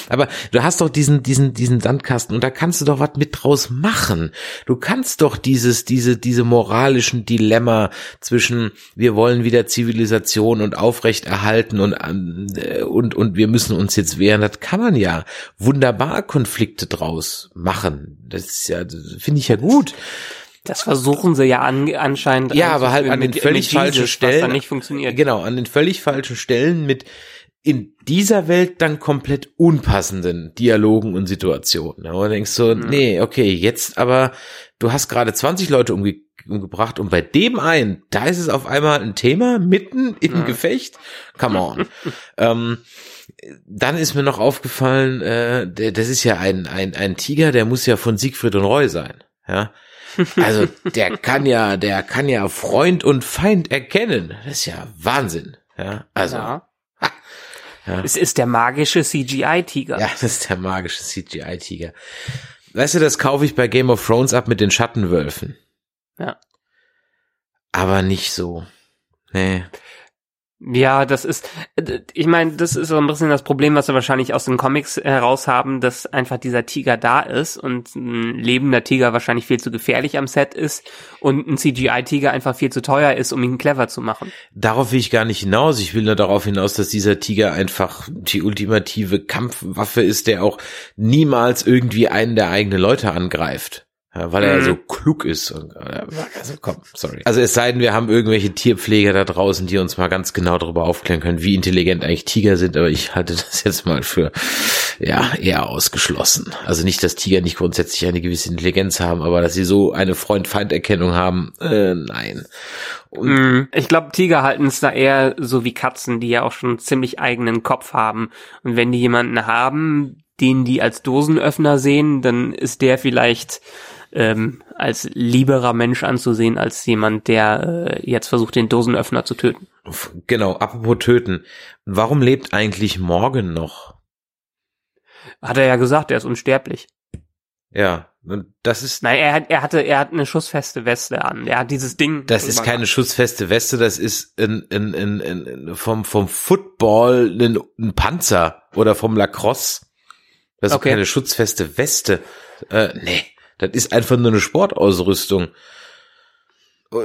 Aber du hast doch diesen, diesen, diesen Sandkasten und da kannst du doch was mit draus machen. Du kannst doch dieses, diese, diese moralischen Dilemma zwischen wir wollen wieder Zivilisation und aufrechterhalten und, äh, und, und wir müssen uns jetzt wehren. Das kann man ja wunderbar Konflikte draus machen. Das ist ja, finde ich ja gut. Das versuchen sie ja an, anscheinend. Ja, aber halt an den völlig falschen Jesus, Stellen. nicht funktioniert. Genau, an den völlig falschen Stellen mit in dieser Welt dann komplett unpassenden Dialogen und Situationen. Und denkst so, mhm. nee, okay, jetzt aber, du hast gerade 20 Leute umge umgebracht und bei dem einen, da ist es auf einmal ein Thema mitten im mhm. Gefecht. Come on. ähm, dann ist mir noch aufgefallen, äh, das ist ja ein, ein, ein Tiger, der muss ja von Siegfried und Roy sein. Ja, also der kann ja, der kann ja Freund und Feind erkennen. Das ist ja Wahnsinn. Ja, also. Ja. Ja. Es ist der magische CGI-Tiger. Ja, das ist der magische CGI-Tiger. Weißt du, das kaufe ich bei Game of Thrones ab mit den Schattenwölfen. Ja. Aber nicht so. Nee. Ja, das ist, ich meine, das ist so ein bisschen das Problem, was wir wahrscheinlich aus den Comics heraus haben, dass einfach dieser Tiger da ist und ein lebender Tiger wahrscheinlich viel zu gefährlich am Set ist und ein CGI-Tiger einfach viel zu teuer ist, um ihn clever zu machen. Darauf will ich gar nicht hinaus. Ich will nur darauf hinaus, dass dieser Tiger einfach die ultimative Kampfwaffe ist, der auch niemals irgendwie einen der eigenen Leute angreift. Ja, weil er mhm. so klug ist. Und, also komm, sorry. Also es sei denn, wir haben irgendwelche Tierpfleger da draußen, die uns mal ganz genau darüber aufklären können, wie intelligent eigentlich Tiger sind, aber ich halte das jetzt mal für ja eher ausgeschlossen. Also nicht, dass Tiger nicht grundsätzlich eine gewisse Intelligenz haben, aber dass sie so eine Freund-Feind-Erkennung haben, äh, nein. Und mhm. ich glaube, Tiger halten es da eher so wie Katzen, die ja auch schon ziemlich eigenen Kopf haben. Und wenn die jemanden haben, den die als Dosenöffner sehen, dann ist der vielleicht ähm, als lieberer Mensch anzusehen als jemand, der äh, jetzt versucht, den Dosenöffner zu töten. Genau, apropos töten. Warum lebt eigentlich Morgan noch? Hat er ja gesagt, er ist unsterblich. Ja, das ist. Nein, er hat, er hatte, er hat eine schussfeste Weste an. Er hat dieses Ding. Das ist keine schussfeste Weste, das ist ein, ein, ein, ein, vom, vom Football ein, ein Panzer oder vom Lacrosse. Das ist okay. keine schutzfeste Weste. Äh, nee. Das ist einfach nur eine Sportausrüstung.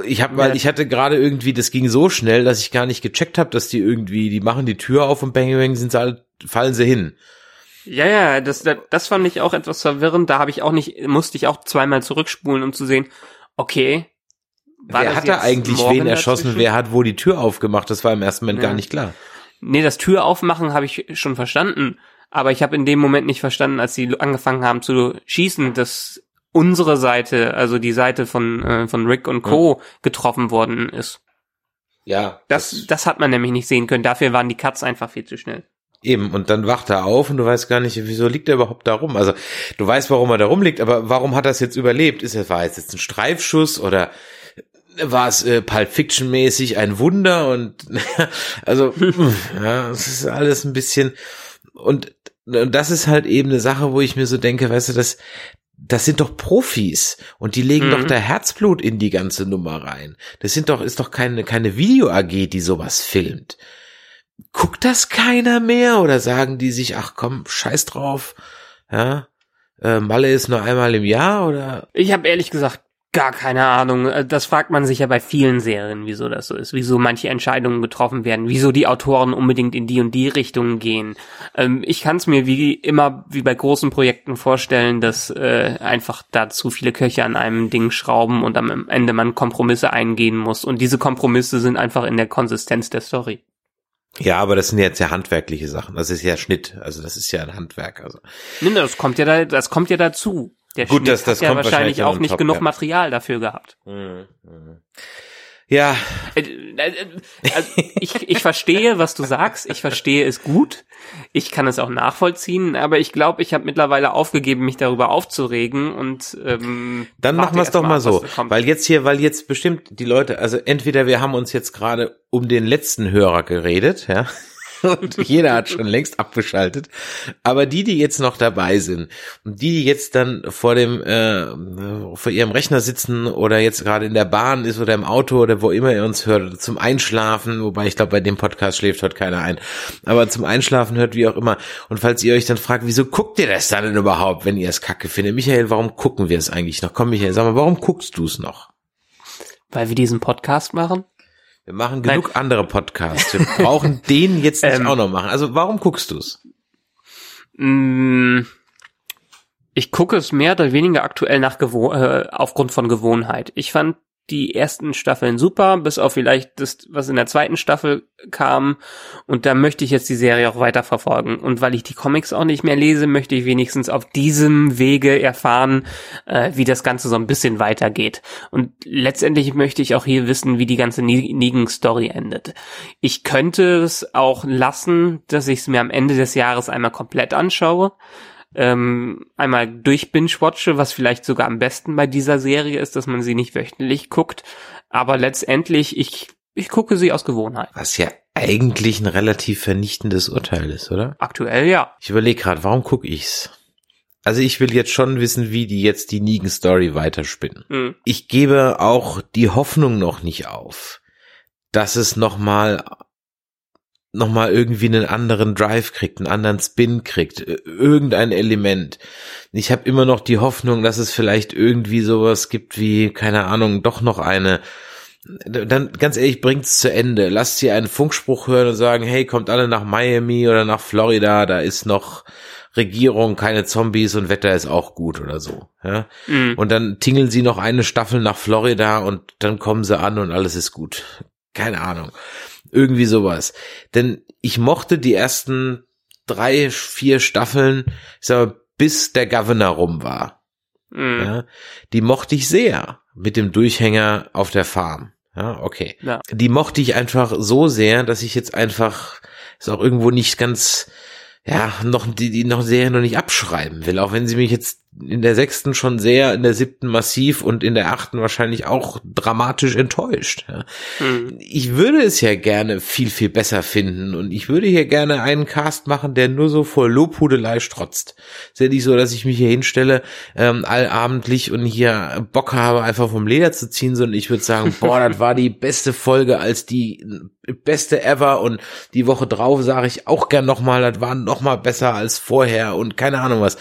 Ich habe, weil ich hatte gerade irgendwie, das ging so schnell, dass ich gar nicht gecheckt habe, dass die irgendwie, die machen die Tür auf und bang bang sind sie alle, fallen sie hin. Ja, ja, das, das, das fand ich auch etwas verwirrend. Da habe ich auch nicht, musste ich auch zweimal zurückspulen, um zu sehen, okay. war wer hat da eigentlich wen erschossen? Dazwischen? Wer hat wo die Tür aufgemacht? Das war im ersten Moment ja. gar nicht klar. Nee, das Tür aufmachen habe ich schon verstanden. Aber ich habe in dem Moment nicht verstanden, als sie angefangen haben zu schießen, dass unsere Seite, also die Seite von, äh, von Rick und Co. Getroffen worden ist. Ja. Das, das, das hat man nämlich nicht sehen können. Dafür waren die Cuts einfach viel zu schnell. Eben, und dann wacht er auf und du weißt gar nicht, wieso liegt er überhaupt da rum? Also, du weißt, warum er da rumliegt, aber warum hat er es jetzt überlebt? Ist er, war es jetzt ein Streifschuss oder war es äh, Pulp Fiction mäßig ein Wunder und also ja, es ist alles ein bisschen und, und das ist halt eben eine Sache, wo ich mir so denke, weißt du, das das sind doch Profis und die legen mhm. doch da Herzblut in die ganze Nummer rein. Das sind doch ist doch keine keine Video AG, die sowas filmt. Guckt das keiner mehr oder sagen die sich, ach komm, scheiß drauf, ja? Äh, Malle ist nur einmal im Jahr oder? Ich habe ehrlich gesagt Gar keine Ahnung. Äh, das fragt man sich ja bei vielen Serien, wieso das so ist, wieso manche Entscheidungen getroffen werden, wieso die Autoren unbedingt in die und die Richtungen gehen. Ähm, ich kann es mir wie immer, wie bei großen Projekten vorstellen, dass äh, einfach da zu viele Köche an einem Ding schrauben und am Ende man Kompromisse eingehen muss. Und diese Kompromisse sind einfach in der Konsistenz der Story. Ja, aber das sind jetzt ja handwerkliche Sachen. Das ist ja Schnitt, also das ist ja ein Handwerk. Also. Nee, das kommt ja da, das kommt ja dazu. Der Gut, das, das hat ja wahrscheinlich auch nicht top, genug ja. Material dafür gehabt. Mhm. Mhm. Ja. Äh, äh, also ich, ich verstehe, was du sagst. Ich verstehe es gut. Ich kann es auch nachvollziehen, aber ich glaube, ich habe mittlerweile aufgegeben, mich darüber aufzuregen und ähm, dann machen wir es doch mal so, weil jetzt hier, weil jetzt bestimmt die Leute, also entweder wir haben uns jetzt gerade um den letzten Hörer geredet, ja, und jeder hat schon längst abgeschaltet. Aber die, die jetzt noch dabei sind und die, die jetzt dann vor dem äh, vor ihrem Rechner sitzen oder jetzt gerade in der Bahn ist oder im Auto oder wo immer ihr uns hört, zum Einschlafen, wobei ich glaube, bei dem Podcast schläft heute keiner ein, aber zum Einschlafen hört, wie auch immer. Und falls ihr euch dann fragt, wieso guckt ihr das dann denn überhaupt, wenn ihr es kacke findet? Michael, warum gucken wir es eigentlich noch? Komm, Michael, sag mal, warum guckst du es noch? Weil wir diesen Podcast machen? Wir machen genug Nein. andere Podcasts. Wir brauchen den jetzt nicht ähm, auch noch machen. Also warum guckst du's? Mm, ich gucke es mehr oder weniger aktuell nach Gewo äh, aufgrund von Gewohnheit. Ich fand die ersten Staffeln super, bis auf vielleicht das, was in der zweiten Staffel kam. Und da möchte ich jetzt die Serie auch weiter verfolgen. Und weil ich die Comics auch nicht mehr lese, möchte ich wenigstens auf diesem Wege erfahren, äh, wie das Ganze so ein bisschen weitergeht. Und letztendlich möchte ich auch hier wissen, wie die ganze Negan-Story endet. Ich könnte es auch lassen, dass ich es mir am Ende des Jahres einmal komplett anschaue ähm, einmal durch Binge-Watche, was vielleicht sogar am besten bei dieser Serie ist, dass man sie nicht wöchentlich guckt. Aber letztendlich, ich, ich gucke sie aus Gewohnheit. Was ja eigentlich ein relativ vernichtendes Urteil ist, oder? Aktuell ja. Ich überlege gerade, warum gucke ich's? Also ich will jetzt schon wissen, wie die jetzt die Negan-Story weiterspinnen. Mhm. Ich gebe auch die Hoffnung noch nicht auf, dass es nochmal nochmal irgendwie einen anderen Drive kriegt, einen anderen Spin kriegt, irgendein Element. Ich habe immer noch die Hoffnung, dass es vielleicht irgendwie sowas gibt wie, keine Ahnung, doch noch eine. Dann ganz ehrlich, bringt's zu Ende. Lasst sie einen Funkspruch hören und sagen, hey, kommt alle nach Miami oder nach Florida, da ist noch Regierung, keine Zombies und Wetter ist auch gut oder so. Ja? Mhm. Und dann tingeln sie noch eine Staffel nach Florida und dann kommen sie an und alles ist gut. Keine Ahnung. Irgendwie sowas. Denn ich mochte die ersten drei, vier Staffeln, ich sag mal, bis der Governor rum war. Mhm. Ja, die mochte ich sehr mit dem Durchhänger auf der Farm. Ja, okay. Ja. Die mochte ich einfach so sehr, dass ich jetzt einfach ist auch irgendwo nicht ganz ja, noch die, die noch sehr noch nicht abschreiben will, auch wenn sie mich jetzt in der sechsten schon sehr, in der siebten massiv und in der achten wahrscheinlich auch dramatisch enttäuscht. Ja. Mhm. Ich würde es ja gerne viel, viel besser finden und ich würde hier gerne einen Cast machen, der nur so vor Lobhudelei strotzt. Ist ja nicht so, dass ich mich hier hinstelle, ähm, allabendlich und hier Bock habe, einfach vom Leder zu ziehen, sondern ich würde sagen, boah, das war die beste Folge als die beste ever und die Woche drauf sage ich auch gern nochmal, das war nochmal besser als vorher und keine Ahnung was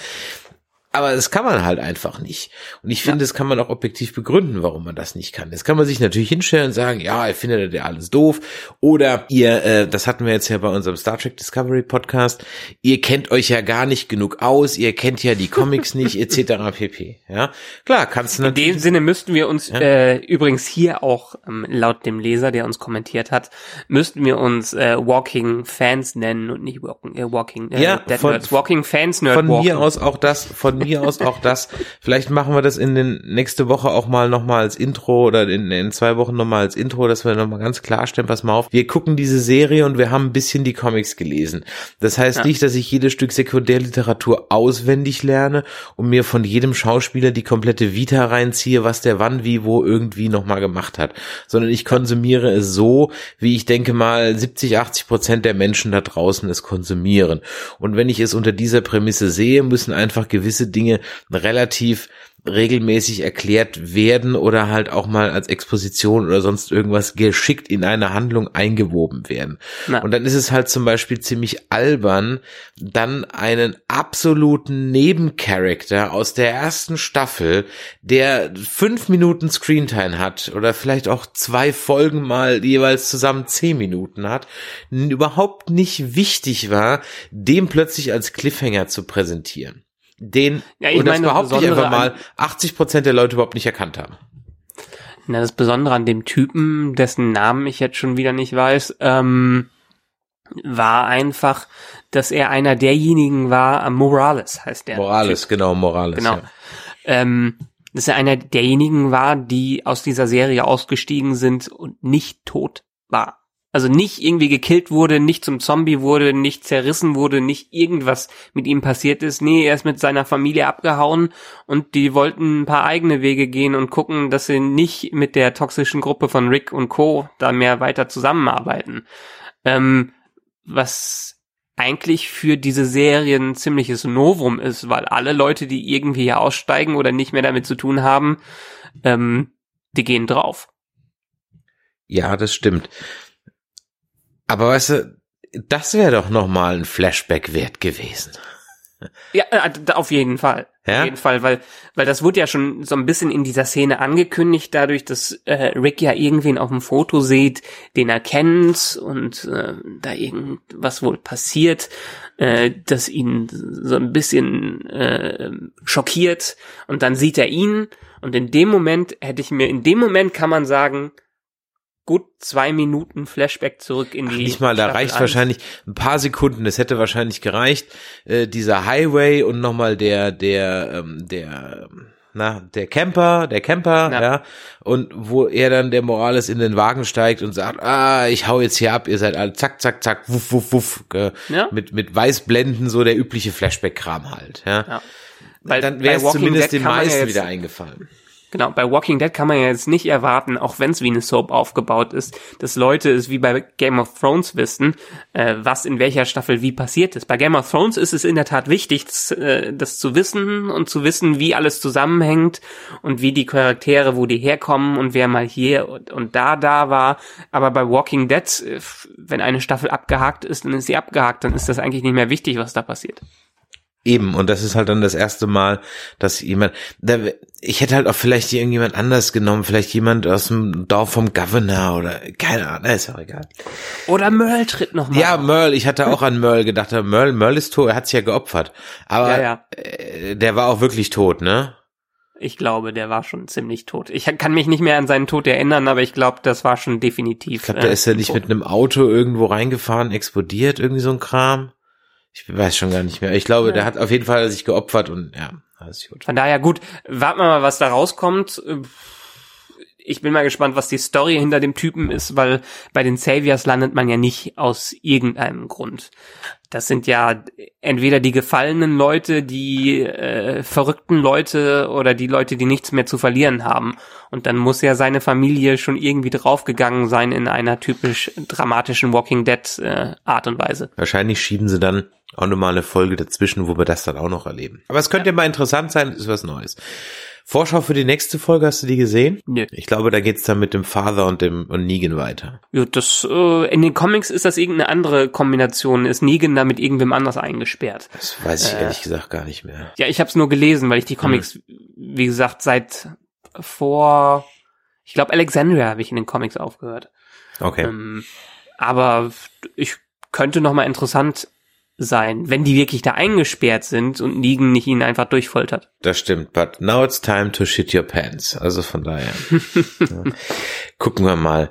Aber das kann man halt einfach nicht. Und ich finde, ja. das kann man auch objektiv begründen, warum man das nicht kann. Das kann man sich natürlich hinstellen und sagen, ja, ihr findet ja alles doof. Oder ihr, äh, das hatten wir jetzt ja bei unserem Star Trek Discovery Podcast, ihr kennt euch ja gar nicht genug aus, ihr kennt ja die Comics nicht, etc. pp. Ja, klar, kannst du natürlich. In dem Sinne müssten wir uns ja? äh, übrigens hier auch ähm, laut dem Leser, der uns kommentiert hat, müssten wir uns äh, Walking Fans nennen und nicht Walking, äh, Walking äh, ja, Dead von, Nerds. Walking Fans Nerd Von Walking. mir aus auch das, von mir aus auch das. Vielleicht machen wir das in den nächste Woche auch mal nochmal als Intro oder in, in zwei Wochen nochmal als Intro, dass wir nochmal ganz klarstellen, pass mal auf, wir gucken diese Serie und wir haben ein bisschen die Comics gelesen. Das heißt ja. nicht, dass ich jedes Stück Sekundärliteratur auswendig lerne und mir von jedem Schauspieler die komplette Vita reinziehe, was der wann, wie, wo irgendwie nochmal gemacht hat, sondern ich konsumiere es so, wie ich denke mal 70, 80 Prozent der Menschen da draußen es konsumieren. Und wenn ich es unter dieser Prämisse sehe, müssen einfach gewisse Dinge relativ regelmäßig erklärt werden oder halt auch mal als Exposition oder sonst irgendwas geschickt in eine Handlung eingewoben werden. Na. Und dann ist es halt zum Beispiel ziemlich albern, dann einen absoluten Nebencharakter aus der ersten Staffel, der fünf Minuten Screentime hat oder vielleicht auch zwei Folgen mal jeweils zusammen zehn Minuten hat, überhaupt nicht wichtig war, dem plötzlich als Cliffhanger zu präsentieren den, ja, ich und das behaupte ich einfach mal, 80 Prozent der Leute überhaupt nicht erkannt haben. Na, das Besondere an dem Typen, dessen Namen ich jetzt schon wieder nicht weiß, ähm, war einfach, dass er einer derjenigen war, äh, Morales heißt der. Morales, typ. genau, Morales. Genau. Ja. Ähm, dass er einer derjenigen war, die aus dieser Serie ausgestiegen sind und nicht tot war. Also nicht irgendwie gekillt wurde, nicht zum Zombie wurde, nicht zerrissen wurde, nicht irgendwas mit ihm passiert ist. Nee, er ist mit seiner Familie abgehauen und die wollten ein paar eigene Wege gehen und gucken, dass sie nicht mit der toxischen Gruppe von Rick und Co. da mehr weiter zusammenarbeiten. Ähm, was eigentlich für diese Serie ein ziemliches Novum ist, weil alle Leute, die irgendwie hier aussteigen oder nicht mehr damit zu tun haben, ähm, die gehen drauf. Ja, das stimmt. Aber weißt du, das wäre doch noch mal ein Flashback wert gewesen. Ja, äh, auf jeden Fall. Ja? Auf jeden Fall, weil, weil das wurde ja schon so ein bisschen in dieser Szene angekündigt, dadurch, dass äh, Rick ja irgendwen auf dem Foto sieht, den er kennt und äh, da irgendwas wohl passiert, äh, das ihn so ein bisschen äh, schockiert und dann sieht er ihn und in dem Moment hätte ich mir, in dem Moment kann man sagen, gut zwei Minuten Flashback zurück in die. Ach, nicht mal, da reicht 1. wahrscheinlich ein paar Sekunden. Es hätte wahrscheinlich gereicht. Äh, dieser Highway und nochmal der, der, ähm, der, na, der Camper, der Camper, ja. ja. Und wo er dann der Morales in den Wagen steigt und sagt, ah, ich hau jetzt hier ab, ihr seid alle zack, zack, zack, wuff, wuff, wuff, äh, ja. mit, mit Weißblenden, so der übliche Flashback-Kram halt, ja. ja. Weil dann wäre es zumindest den meisten wieder eingefallen. Genau, bei Walking Dead kann man ja jetzt nicht erwarten, auch wenn es wie eine Soap aufgebaut ist, dass Leute es wie bei Game of Thrones wissen, äh, was in welcher Staffel wie passiert ist. Bei Game of Thrones ist es in der Tat wichtig, das, äh, das zu wissen und zu wissen, wie alles zusammenhängt und wie die Charaktere, wo die herkommen und wer mal hier und, und da da war. Aber bei Walking Dead, äh, wenn eine Staffel abgehakt ist, dann ist sie abgehakt, dann ist das eigentlich nicht mehr wichtig, was da passiert. Eben, und das ist halt dann das erste Mal, dass jemand, da, ich hätte halt auch vielleicht irgendjemand anders genommen, vielleicht jemand aus dem Dorf vom Governor oder keine Ahnung, ist auch egal. Oder Merle tritt noch mal. Ja, Merle, ich hatte auch an Merle gedacht, Merle, Merle ist tot, er hat sich ja geopfert. Aber ja, ja. Äh, der war auch wirklich tot, ne? Ich glaube, der war schon ziemlich tot. Ich kann mich nicht mehr an seinen Tod erinnern, aber ich glaube, das war schon definitiv. Ich glaube, der äh, ist ja nicht tot. mit einem Auto irgendwo reingefahren, explodiert, irgendwie so ein Kram. Ich weiß schon gar nicht mehr. Ich glaube, ja. der hat auf jeden Fall sich geopfert und ja, alles gut. Von daher gut, warten wir mal, was da rauskommt. Ich bin mal gespannt, was die Story hinter dem Typen ist, weil bei den Saviors landet man ja nicht aus irgendeinem Grund. Das sind ja entweder die gefallenen Leute, die äh, verrückten Leute oder die Leute, die nichts mehr zu verlieren haben. Und dann muss ja seine Familie schon irgendwie draufgegangen sein in einer typisch dramatischen Walking Dead äh, Art und Weise. Wahrscheinlich schieben sie dann auch nochmal eine Folge dazwischen, wo wir das dann auch noch erleben. Aber es könnte ja, mal interessant sein, ist was Neues. Vorschau für die nächste Folge, hast du die gesehen? Nö. Ich glaube, da geht's dann mit dem Father und dem und Negan weiter. Ja, das, äh, in den Comics ist das irgendeine andere Kombination. Ist Negan da mit irgendwem anders eingesperrt? Das weiß ich Äh. ehrlich gesagt gar nicht mehr. Ja, ich habe es nur gelesen, weil ich die Comics, wie gesagt, seit vor, ich glaube, Alexandria habe ich in den Comics aufgehört. Okay. Ähm, aber ich könnte noch mal interessant sein, wenn die wirklich da eingesperrt sind und Negan nicht ihn einfach durchfoltert. Das stimmt, but now it's time to shit your pants. Also von daher. ja. Gucken wir mal.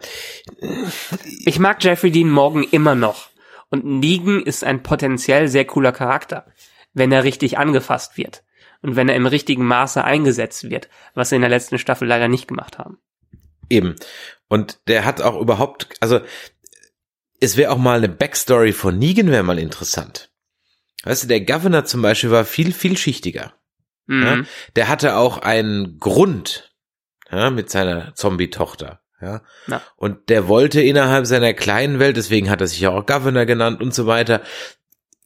Ich mag Jeffrey Dean Morgan immer noch. Und Negan ist ein potenziell sehr cooler Charakter, wenn er richtig angefasst wird. Und wenn er im richtigen Maße eingesetzt wird, was sie in der letzten Staffel leider nicht gemacht haben. Eben. Und der hat auch überhaupt, also es wäre auch mal eine Backstory von Negan wäre mal interessant. Weißt du, der Governor zum Beispiel war viel, vielschichtiger. Mhm. Ja? Der hatte auch einen Grund ja, mit seiner Zombie-Tochter. Ja? Ja. Und der wollte innerhalb seiner kleinen Welt, deswegen hat er sich ja auch Governor genannt und so weiter.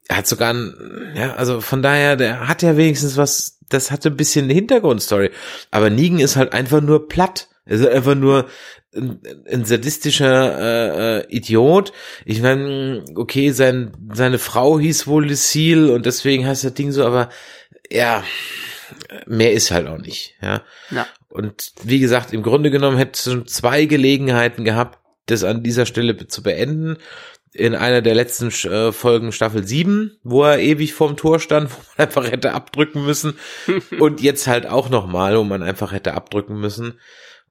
Er hat sogar, ein, ja, also von daher, der hat ja wenigstens was, das hatte ein bisschen eine Hintergrundstory. Aber Negan ist halt einfach nur platt. Er ist einfach nur ein, ein sadistischer äh, äh, Idiot. Ich meine, okay, sein, seine Frau hieß wohl Lucille und deswegen heißt das Ding so, aber ja, mehr ist halt auch nicht, ja. Ja. Und wie gesagt, im Grunde genommen hätte es schon zwei Gelegenheiten gehabt, das an dieser Stelle zu beenden. In einer der letzten äh, Folgen Staffel 7, wo er ewig vorm Tor stand, wo man einfach hätte abdrücken müssen. Und jetzt halt auch nochmal, wo man einfach hätte abdrücken müssen.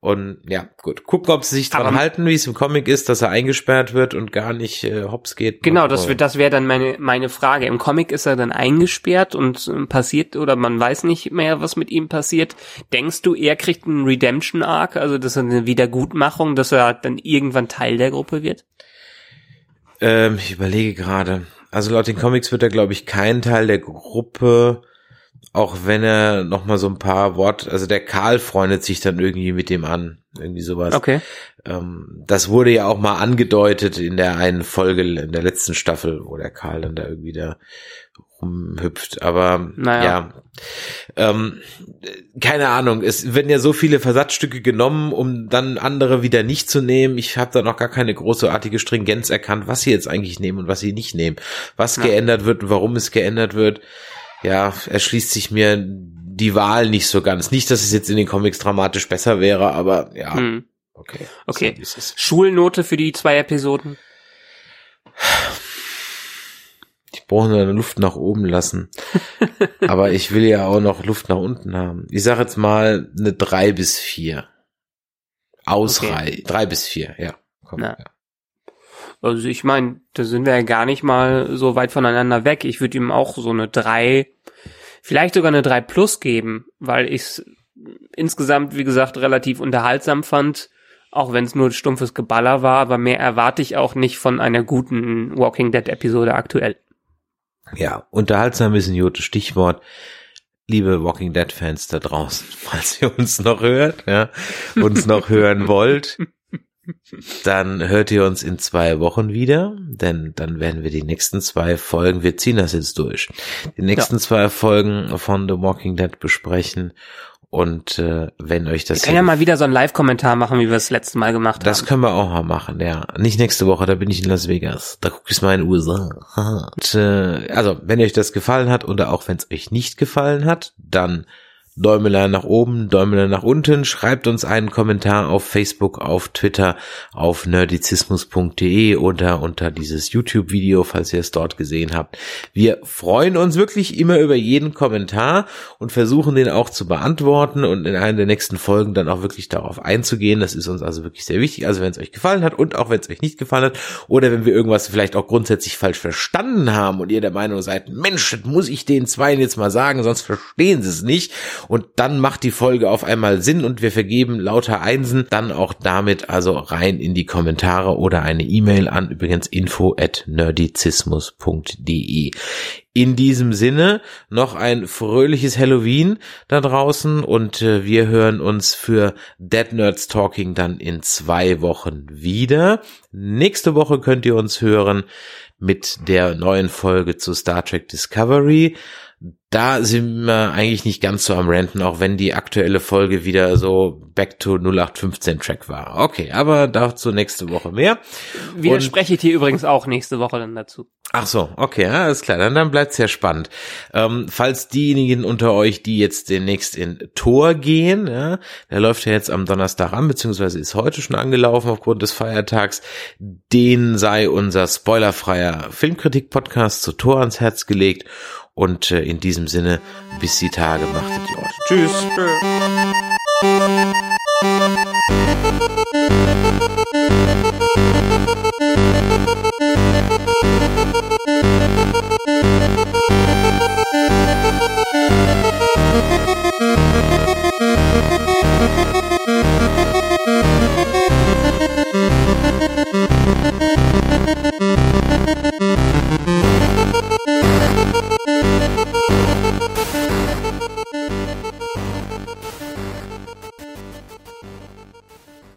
Und ja, gut. Gucken, ob sie sich dran Aber- halten, wie es im Comic ist, dass er eingesperrt wird und gar nicht äh, hops geht. Genau, das wird, das wäre dann meine, meine Frage. Im Comic ist er dann eingesperrt und äh, passiert oder man weiß nicht mehr, was mit ihm passiert. Denkst du, er kriegt einen Redemption Arc, also das ist eine Wiedergutmachung, dass er dann irgendwann Teil der Gruppe wird? Ähm, ich überlege gerade. Also laut den Comics wird er, glaube ich, kein Teil der Gruppe, auch wenn er noch mal so ein paar Wort, also der Karl freundet sich dann irgendwie mit dem an, irgendwie sowas. Okay. Ähm, das wurde ja auch mal angedeutet in der einen Folge, in der letzten Staffel, wo der Karl dann da irgendwie da rumhüpft. Aber Naja. ja, ähm, keine Ahnung. Es werden ja so viele Versatzstücke genommen, um dann andere wieder nicht zu nehmen. Ich habe da noch gar keine großartige Stringenz erkannt, was sie jetzt eigentlich nehmen und was sie nicht nehmen, was Ja. geändert wird und warum es geändert wird. Ja, erschließt sich mir die Wahl nicht so ganz. Nicht, dass es jetzt in den Comics dramatisch besser wäre, aber ja, Hm. okay. Okay. So. Schulnote für die zwei Episoden? Ich brauche nur eine Luft nach oben lassen. Aber ich will ja auch noch Luft nach unten haben. Ich sage jetzt mal eine drei bis vier. Ausrei. Drei bis vier, ja. Komm, Na. ja. Also ich meine, da sind wir ja gar nicht mal so weit voneinander weg. Ich würde ihm auch so eine drei, vielleicht sogar eine drei plus geben, weil ich es insgesamt, wie gesagt, relativ unterhaltsam fand, auch wenn es nur stumpfes Geballer war, aber mehr erwarte ich auch nicht von einer guten Walking Dead Episode aktuell. ja, unterhaltsam ist ein gutes Stichwort. Liebe Walking Dead Fans da draußen, falls ihr uns noch hört, ja, uns noch hören wollt, dann hört ihr uns in zwei Wochen wieder, denn dann werden wir die nächsten zwei Folgen, wir ziehen das jetzt durch, die nächsten zwei Folgen von The Walking Dead besprechen. Und äh, wenn euch das Wir können ja mal wieder so einen Live-Kommentar machen, wie wir es letzte Mal gemacht das haben. können wir auch mal machen, ja. Nicht nächste Woche, da bin ich in Las Vegas. Da gucke ich mal in den USA. Und, äh, also, wenn euch das gefallen hat oder auch wenn es euch nicht gefallen hat, dann Däumelein nach oben, Däumelein nach unten. Schreibt uns einen Kommentar auf Facebook, auf Twitter, auf nerdizismus.de oder unter dieses YouTube-Video, falls ihr es dort gesehen habt. Wir freuen uns wirklich immer über jeden Kommentar und versuchen den auch zu beantworten und in einer der nächsten Folgen dann auch wirklich darauf einzugehen. Das ist uns also wirklich sehr wichtig. Also wenn es euch gefallen hat und auch wenn es euch nicht gefallen hat oder wenn wir irgendwas vielleicht auch grundsätzlich falsch verstanden haben und ihr der Meinung seid, Mensch, das muss ich den Zweien jetzt mal sagen, sonst verstehen sie es nicht. Und dann macht die Folge auf einmal Sinn und wir vergeben lauter Einsen, dann auch damit also rein in die Kommentare oder eine E-Mail an übrigens info at nerdizismus.de. In diesem Sinne noch ein fröhliches Halloween da draußen und äh, wir hören uns für Dead Nerds Talking dann in zwei Wochen wieder. Nächste Woche könnt ihr uns hören mit der neuen Folge zu Star Trek Discovery. Da sind wir eigentlich nicht ganz so am Renten, auch wenn die aktuelle Folge wieder so Back to 0815 Track war. Okay, aber dazu nächste Woche mehr. Widerspreche ich dir übrigens auch nächste Woche dann dazu. Ach so, okay, ja, alles klar, dann, dann bleibt's ja spannend. Ähm, falls diejenigen unter euch, die jetzt demnächst in Tor gehen, ja, der läuft ja jetzt am Donnerstag an, beziehungsweise ist heute schon angelaufen aufgrund des Feiertags, den sei unser spoilerfreier Filmkritik-Podcast zu Tor ans Herz gelegt und äh, in diesem Sinne, bis die Tage, machtet die Orte. Tschüss. Tschüss.